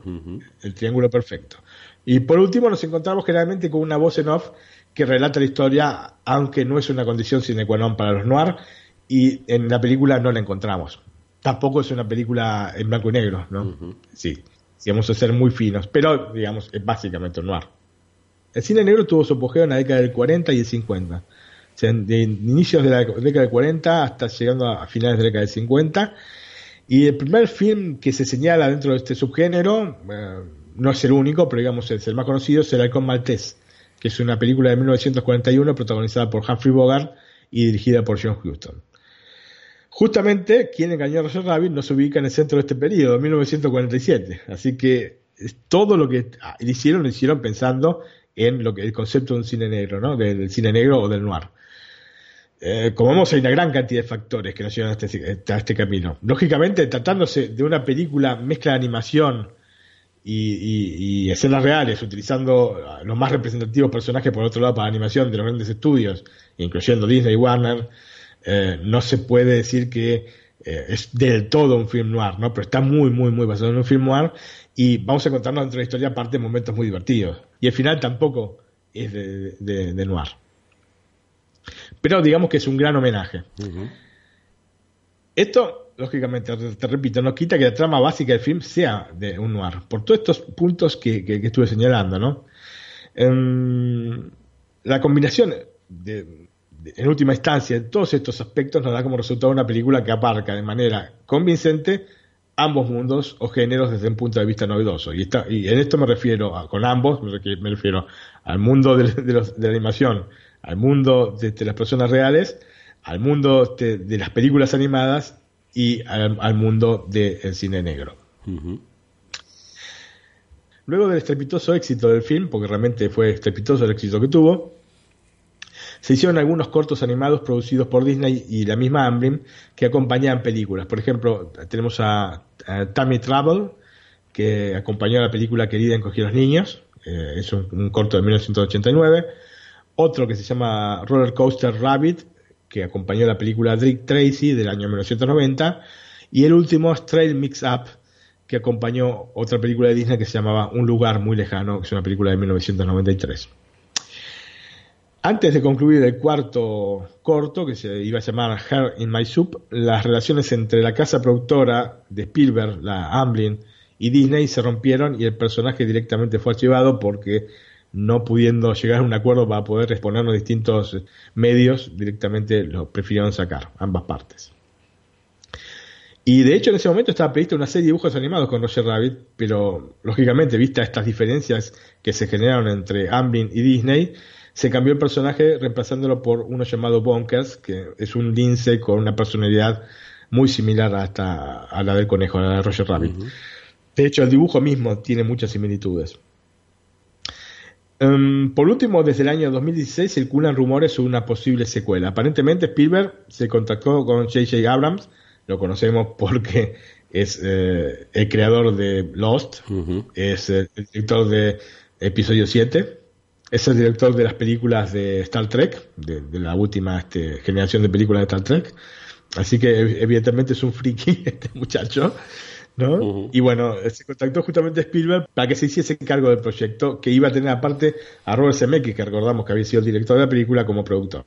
El triángulo perfecto. Y por último, nos encontramos generalmente con una voz en off que relata la historia, aunque no es una condición sine qua non para los noir, y en la película no la encontramos. Tampoco es una película en blanco y negro, ¿no? Sí, sí, vamos a ser muy finos, pero, digamos, es básicamente un noir. El cine negro tuvo su apogeo en la década del 40 y el 50. O sea, de inicios de la década del 40 hasta llegando a finales de la década del 50. Y el primer film que se señala dentro de este subgénero, eh, no es el único, pero digamos es el más conocido, es El Halcón Maltés, que es una película de 1941 protagonizada por Humphrey Bogart y dirigida por John Huston. Justamente, quien engañó a Roger Rabbit no se ubica en el centro de este periodo, 1947. Así que todo lo que ah, hicieron, lo hicieron pensando en lo que el concepto de un cine negro, ¿no? Del cine negro o del noir. Eh, como vemos, hay una gran cantidad de factores que nos llevan a este, a este camino. Lógicamente, tratándose de una película mezcla de animación y, escenas reales, utilizando los más representativos personajes, por otro lado, para animación de los grandes estudios, incluyendo Disney y Warner, eh, no se puede decir que eh, es del todo un film noir, ¿no? Pero está muy, muy, muy basado en un film noir y vamos a encontrarnos dentro de la historia aparte momentos muy divertidos. Y el final tampoco es de, de- de noir. Pero digamos que es un gran homenaje. Esto, lógicamente, te, repito, no quita que la trama básica del film sea de un noir, por todos estos puntos que, que- que estuve señalando, ¿no? Em, la combinación, de, de- en última instancia, de todos estos aspectos nos da como resultado una película que abarca de manera convincente ambos mundos o géneros desde un punto de vista novedoso. Y, esta- y en esto me refiero, a- con ambos, me refiero, me refiero al mundo de, de los- de la animación, al mundo de, de las personas reales, al mundo de, de las películas animadas y al, al mundo del cine negro. luego del estrepitoso éxito del film, porque realmente fue estrepitoso el éxito que tuvo, se hicieron algunos cortos animados producidos por Disney y la misma Amblin que acompañaban películas. Por ejemplo, tenemos a, a Tammy Trouble, que acompañó a la película Querida encogí a los niños, eh, es un, un corto de 1989. Otro que se llama Roller Coaster Rabbit, que acompañó la película Dick Tracy del año 1990. Y el último es Trail Mix Up, que acompañó otra película de Disney que se llamaba Un lugar muy lejano, que es una película de 1993. Antes de concluir el cuarto corto, que se iba a llamar Hair in My Soup, las relaciones entre la casa productora de Spielberg, la Amblin, y Disney se rompieron y el personaje directamente fue archivado porque no pudiendo llegar a un acuerdo para poder exponerlo en distintos medios, directamente lo prefirieron sacar, ambas partes. Y de hecho en ese momento estaba prevista una serie de dibujos animados con Roger Rabbit, pero lógicamente, vista estas diferencias que se generaron entre Amblin y Disney, se cambió el personaje reemplazándolo por uno llamado Bonkers, que es un lince con una personalidad muy similar hasta a la del conejo, a la de Roger Rabbit. De hecho, el dibujo mismo tiene muchas similitudes. Um, por último, desde el año 2016 circulan rumores sobre una posible secuela. Aparentemente Spielberg se contactó con J.J. Abrams, lo conocemos porque es eh, el creador de Lost, es el director de Episodio 7, es el director de las películas de Star Trek, de, de la última este, generación de películas de Star Trek. Así que ev- evidentemente es un friki este muchacho. ¿No? Y bueno, se contactó justamente Spielberg para que se hiciese cargo del proyecto, que iba a tener aparte a Robert Zemeckis, que recordamos que había sido el director de la película, como productor.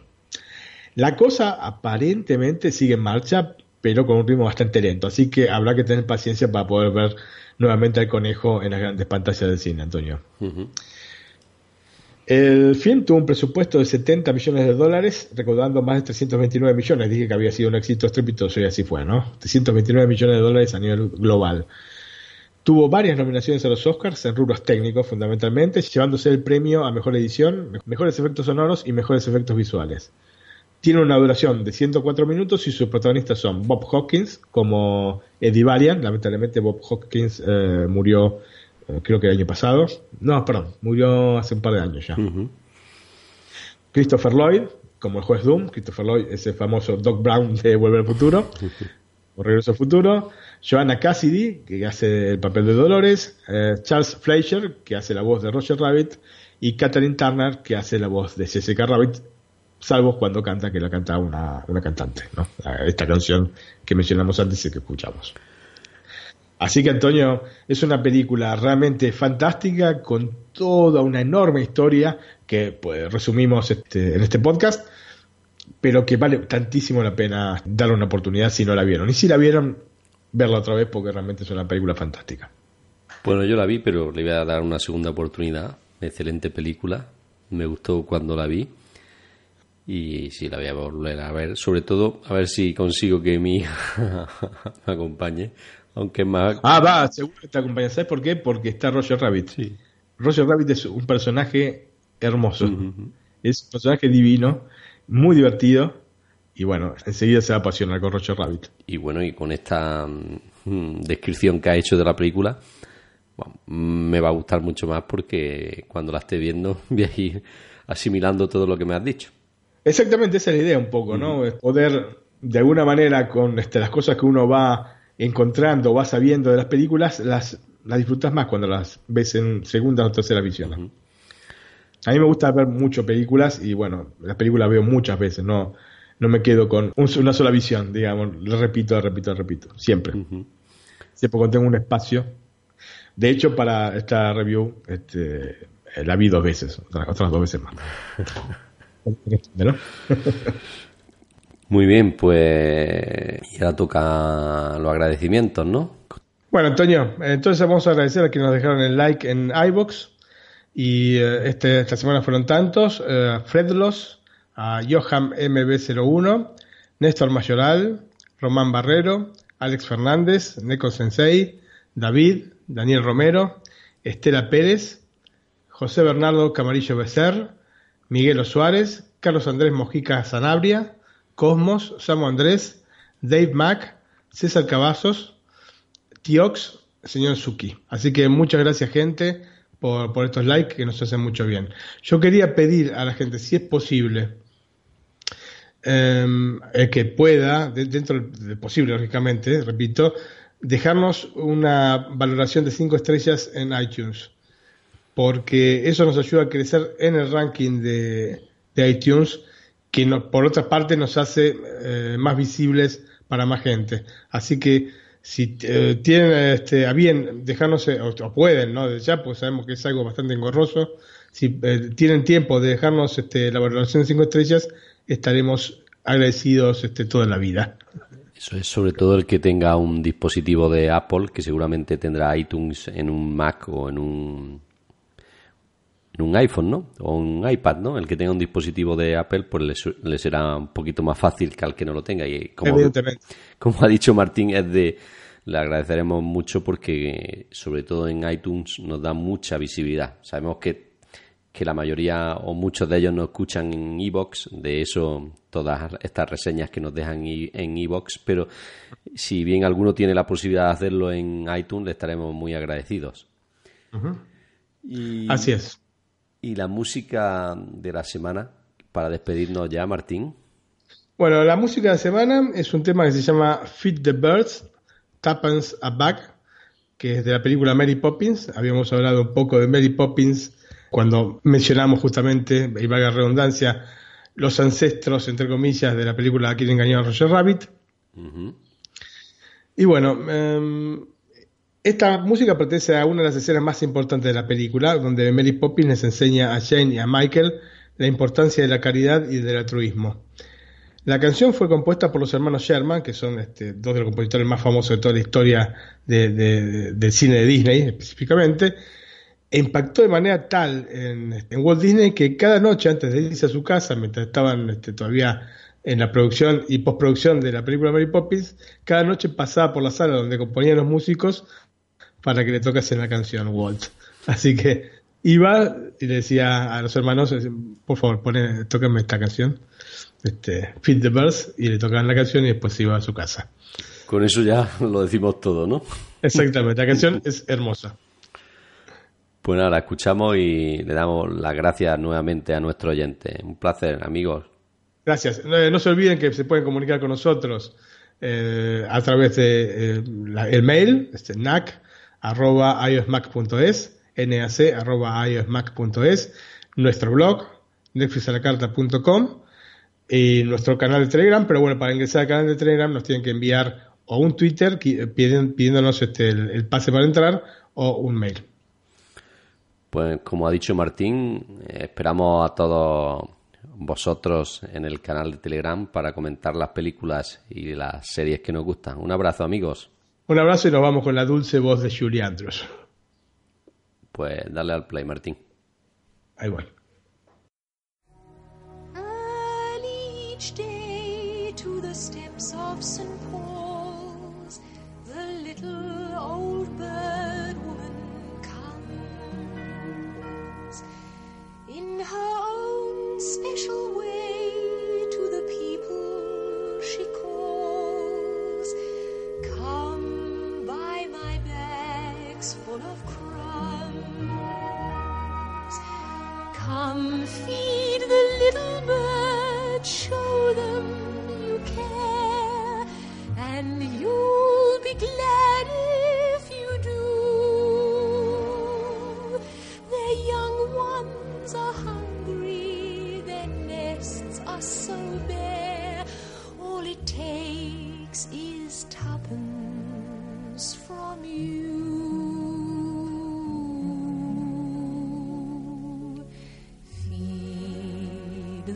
La cosa aparentemente sigue en marcha, pero con un ritmo bastante lento, así que habrá que tener paciencia para poder ver nuevamente al conejo en las grandes pantallas del cine, Antonio. El film tuvo un presupuesto de 70 millones de dólares, recaudando más de 329 millones. Dije que había sido un éxito estrepitoso y así fue, ¿no? 329 millones de dólares a nivel global. Tuvo varias nominaciones a los Oscars en rubros técnicos, fundamentalmente, llevándose el premio a mejor edición, me- mejores efectos sonoros y mejores efectos visuales. Tiene una duración de 104 minutos y sus protagonistas son Bob Hawkins como Eddie Valiant. Lamentablemente Bob Hawkins eh, murió creo que el año pasado. No, perdón, murió hace un par de años ya. Christopher Lloyd, como el juez Doom. Christopher Lloyd es el famoso Doc Brown de Volver al Futuro. o Regreso al Futuro. Joanna Cassidy, que hace el papel de Dolores. eh, Charles Fleischer, que hace la voz de Roger Rabbit. Y Catherine Turner, que hace la voz de Jessica Rabbit. Salvo cuando canta, que la canta una, una cantante. ¿no? Esta canción que mencionamos antes y que escuchamos. Así que Antonio, es una película realmente fantástica con toda una enorme historia que pues, resumimos este, en este podcast, pero que vale tantísimo la pena darle una oportunidad si no la vieron. Y si la vieron, verla otra vez porque realmente es una película fantástica. Bueno, yo la vi, pero le voy a dar una segunda oportunidad. Excelente película. Me gustó cuando la vi. Y sí, la voy a volver a ver. Sobre todo, a ver si consigo que mi hija me acompañe. Aunque más. Ah, va, seguro que te acompaña. ¿Sabes por qué? Porque está Roger Rabbit. Sí. Roger Rabbit es un personaje hermoso. Es un personaje divino, muy divertido. Y bueno, enseguida se va a apasionar con Roger Rabbit. Y bueno, y con esta mm, descripción que ha hecho de la película, bueno, me va a gustar mucho más porque cuando la esté viendo voy a ir asimilando todo lo que me has dicho. Exactamente, esa es la idea un poco, ¿no? Es Poder, de alguna manera, con este, las cosas que uno va encontrando, va sabiendo de las películas, las, las disfrutas más cuando las ves en segunda o tercera visión. A mí me gusta ver mucho películas y bueno, las películas veo muchas veces, no, no me quedo con un- una sola visión, digamos, lo repito, lo repito, lo repito, siempre. Siempre cuando tengo un espacio. De hecho, para esta review, este, la vi dos veces, otras, otras dos veces más. ¿No? Muy bien, pues y ahora toca los agradecimientos, ¿no? Bueno, Antonio, entonces vamos a agradecer a quienes nos dejaron el like en iBox. Y eh, este, esta semana fueron tantos: eh, Fredlos, a Johan MB01, Néstor Mayoral, Román Barrero, Alex Fernández, Neko Sensei, David, Daniel Romero, Estela Pérez, José Bernardo Camarillo Becer, Miguel Suárez, Carlos Andrés Mojica Sanabria, Cosmos, Samu Andrés, Dave Mack, César Cavazos, Tiox, señor Suki. Así que muchas gracias, gente, por, por estos likes que nos hacen mucho bien. Yo quería pedir a la gente, si es posible, eh, el que pueda, de- dentro de posible, lógicamente, repito, dejarnos una valoración de 5 estrellas en iTunes. Porque eso nos ayuda a crecer en el ranking de, de iTunes, que no- por otra parte nos hace eh, más visibles para más gente. Así que si eh, tienen este, a bien dejarnos, eh, o, pueden, ¿no? Desde ya, pues sabemos que es algo bastante engorroso. Si tienen tiempo de dejarnos este, la valoración de 5 estrellas, estaremos agradecidos este, toda la vida. Eso es sobre todo el que tenga un dispositivo de Apple, que seguramente tendrá iTunes en un Mac o en un en un iPhone, ¿no? O un iPad, ¿no? El que tenga un dispositivo de Apple, pues le, le será un poquito más fácil que al que no lo tenga. Y como, Evidentemente. como ha dicho Martín, es de le agradeceremos mucho porque sobre todo en iTunes nos da mucha visibilidad. Sabemos que, que la mayoría o muchos de ellos nos escuchan en iBox, de eso todas estas reseñas que nos dejan en iBox, pero si bien alguno tiene la posibilidad de hacerlo en iTunes, le estaremos muy agradecidos. y, Así es. Y la música de la semana, para despedirnos ya, Martín. Bueno, la música de semana es un tema que se llama Feed the Birds, Tuppence a Bag, que es de la película Mary Poppins. Habíamos hablado un poco de Mary Poppins cuando mencionamos justamente, y valga la redundancia, los ancestros, entre comillas, de la película Quién engañó a Roger Rabbit. Y bueno, em, esta música pertenece a una de las escenas más importantes de la película, donde Mary Poppins les enseña a Jane y a Michael la importancia de la caridad y del altruismo. La canción fue compuesta por los hermanos Sherman, que son este, dos de los compositores más famosos de toda la historia de- de- de- del cine de Disney específicamente, e impactó de manera tal en, en Walt Disney que cada noche antes de irse a su casa, mientras estaban este, todavía en la producción y postproducción de la película Mary Poppins, cada noche pasaba por la sala donde componían los músicos para que le tocasen la canción Walt. Así que iba y le decía a los hermanos, eh, por favor, pone, tóquenme esta canción, este, Feed the Birds, y le tocaban la canción y después iba a su casa. Con eso ya lo decimos todo, ¿no? Exactamente, la canción es hermosa. Pues nada, la escuchamos y le damos las gracias nuevamente a nuestro oyente. Un placer, amigos. Gracias. No, no se olviden que se pueden comunicar con nosotros eh, a través de eh, la- el mail, este, nac, arroba iosmac.es, nuestro blog, netflixalacarta.com y nuestro canal de Telegram, pero bueno, para ingresar al canal de Telegram nos tienen que enviar o un Twitter pidiéndonos este, el, el pase para entrar o un mail. Pues como ha dicho Martín, eh, esperamos a todos vosotros en el canal de Telegram para comentar las películas y las series que nos gustan. Un abrazo, amigos. Un abrazo y nos vamos con la dulce voz de Julie Andrews. Pues dale al play, Martín. Ahí voy.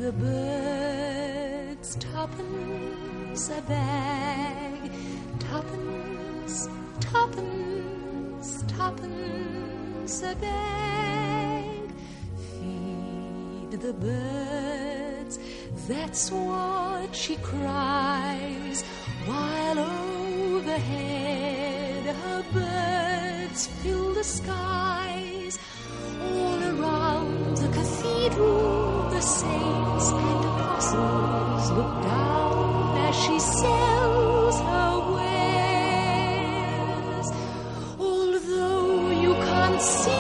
The birds tuppence a bag, tuppence, tuppence, tuppence a bag. Feed the birds, that's what she cries, while overhead her birds fill the skies. All around the cathedral, the saints vessels look down as she sails her wares. Although you can't see.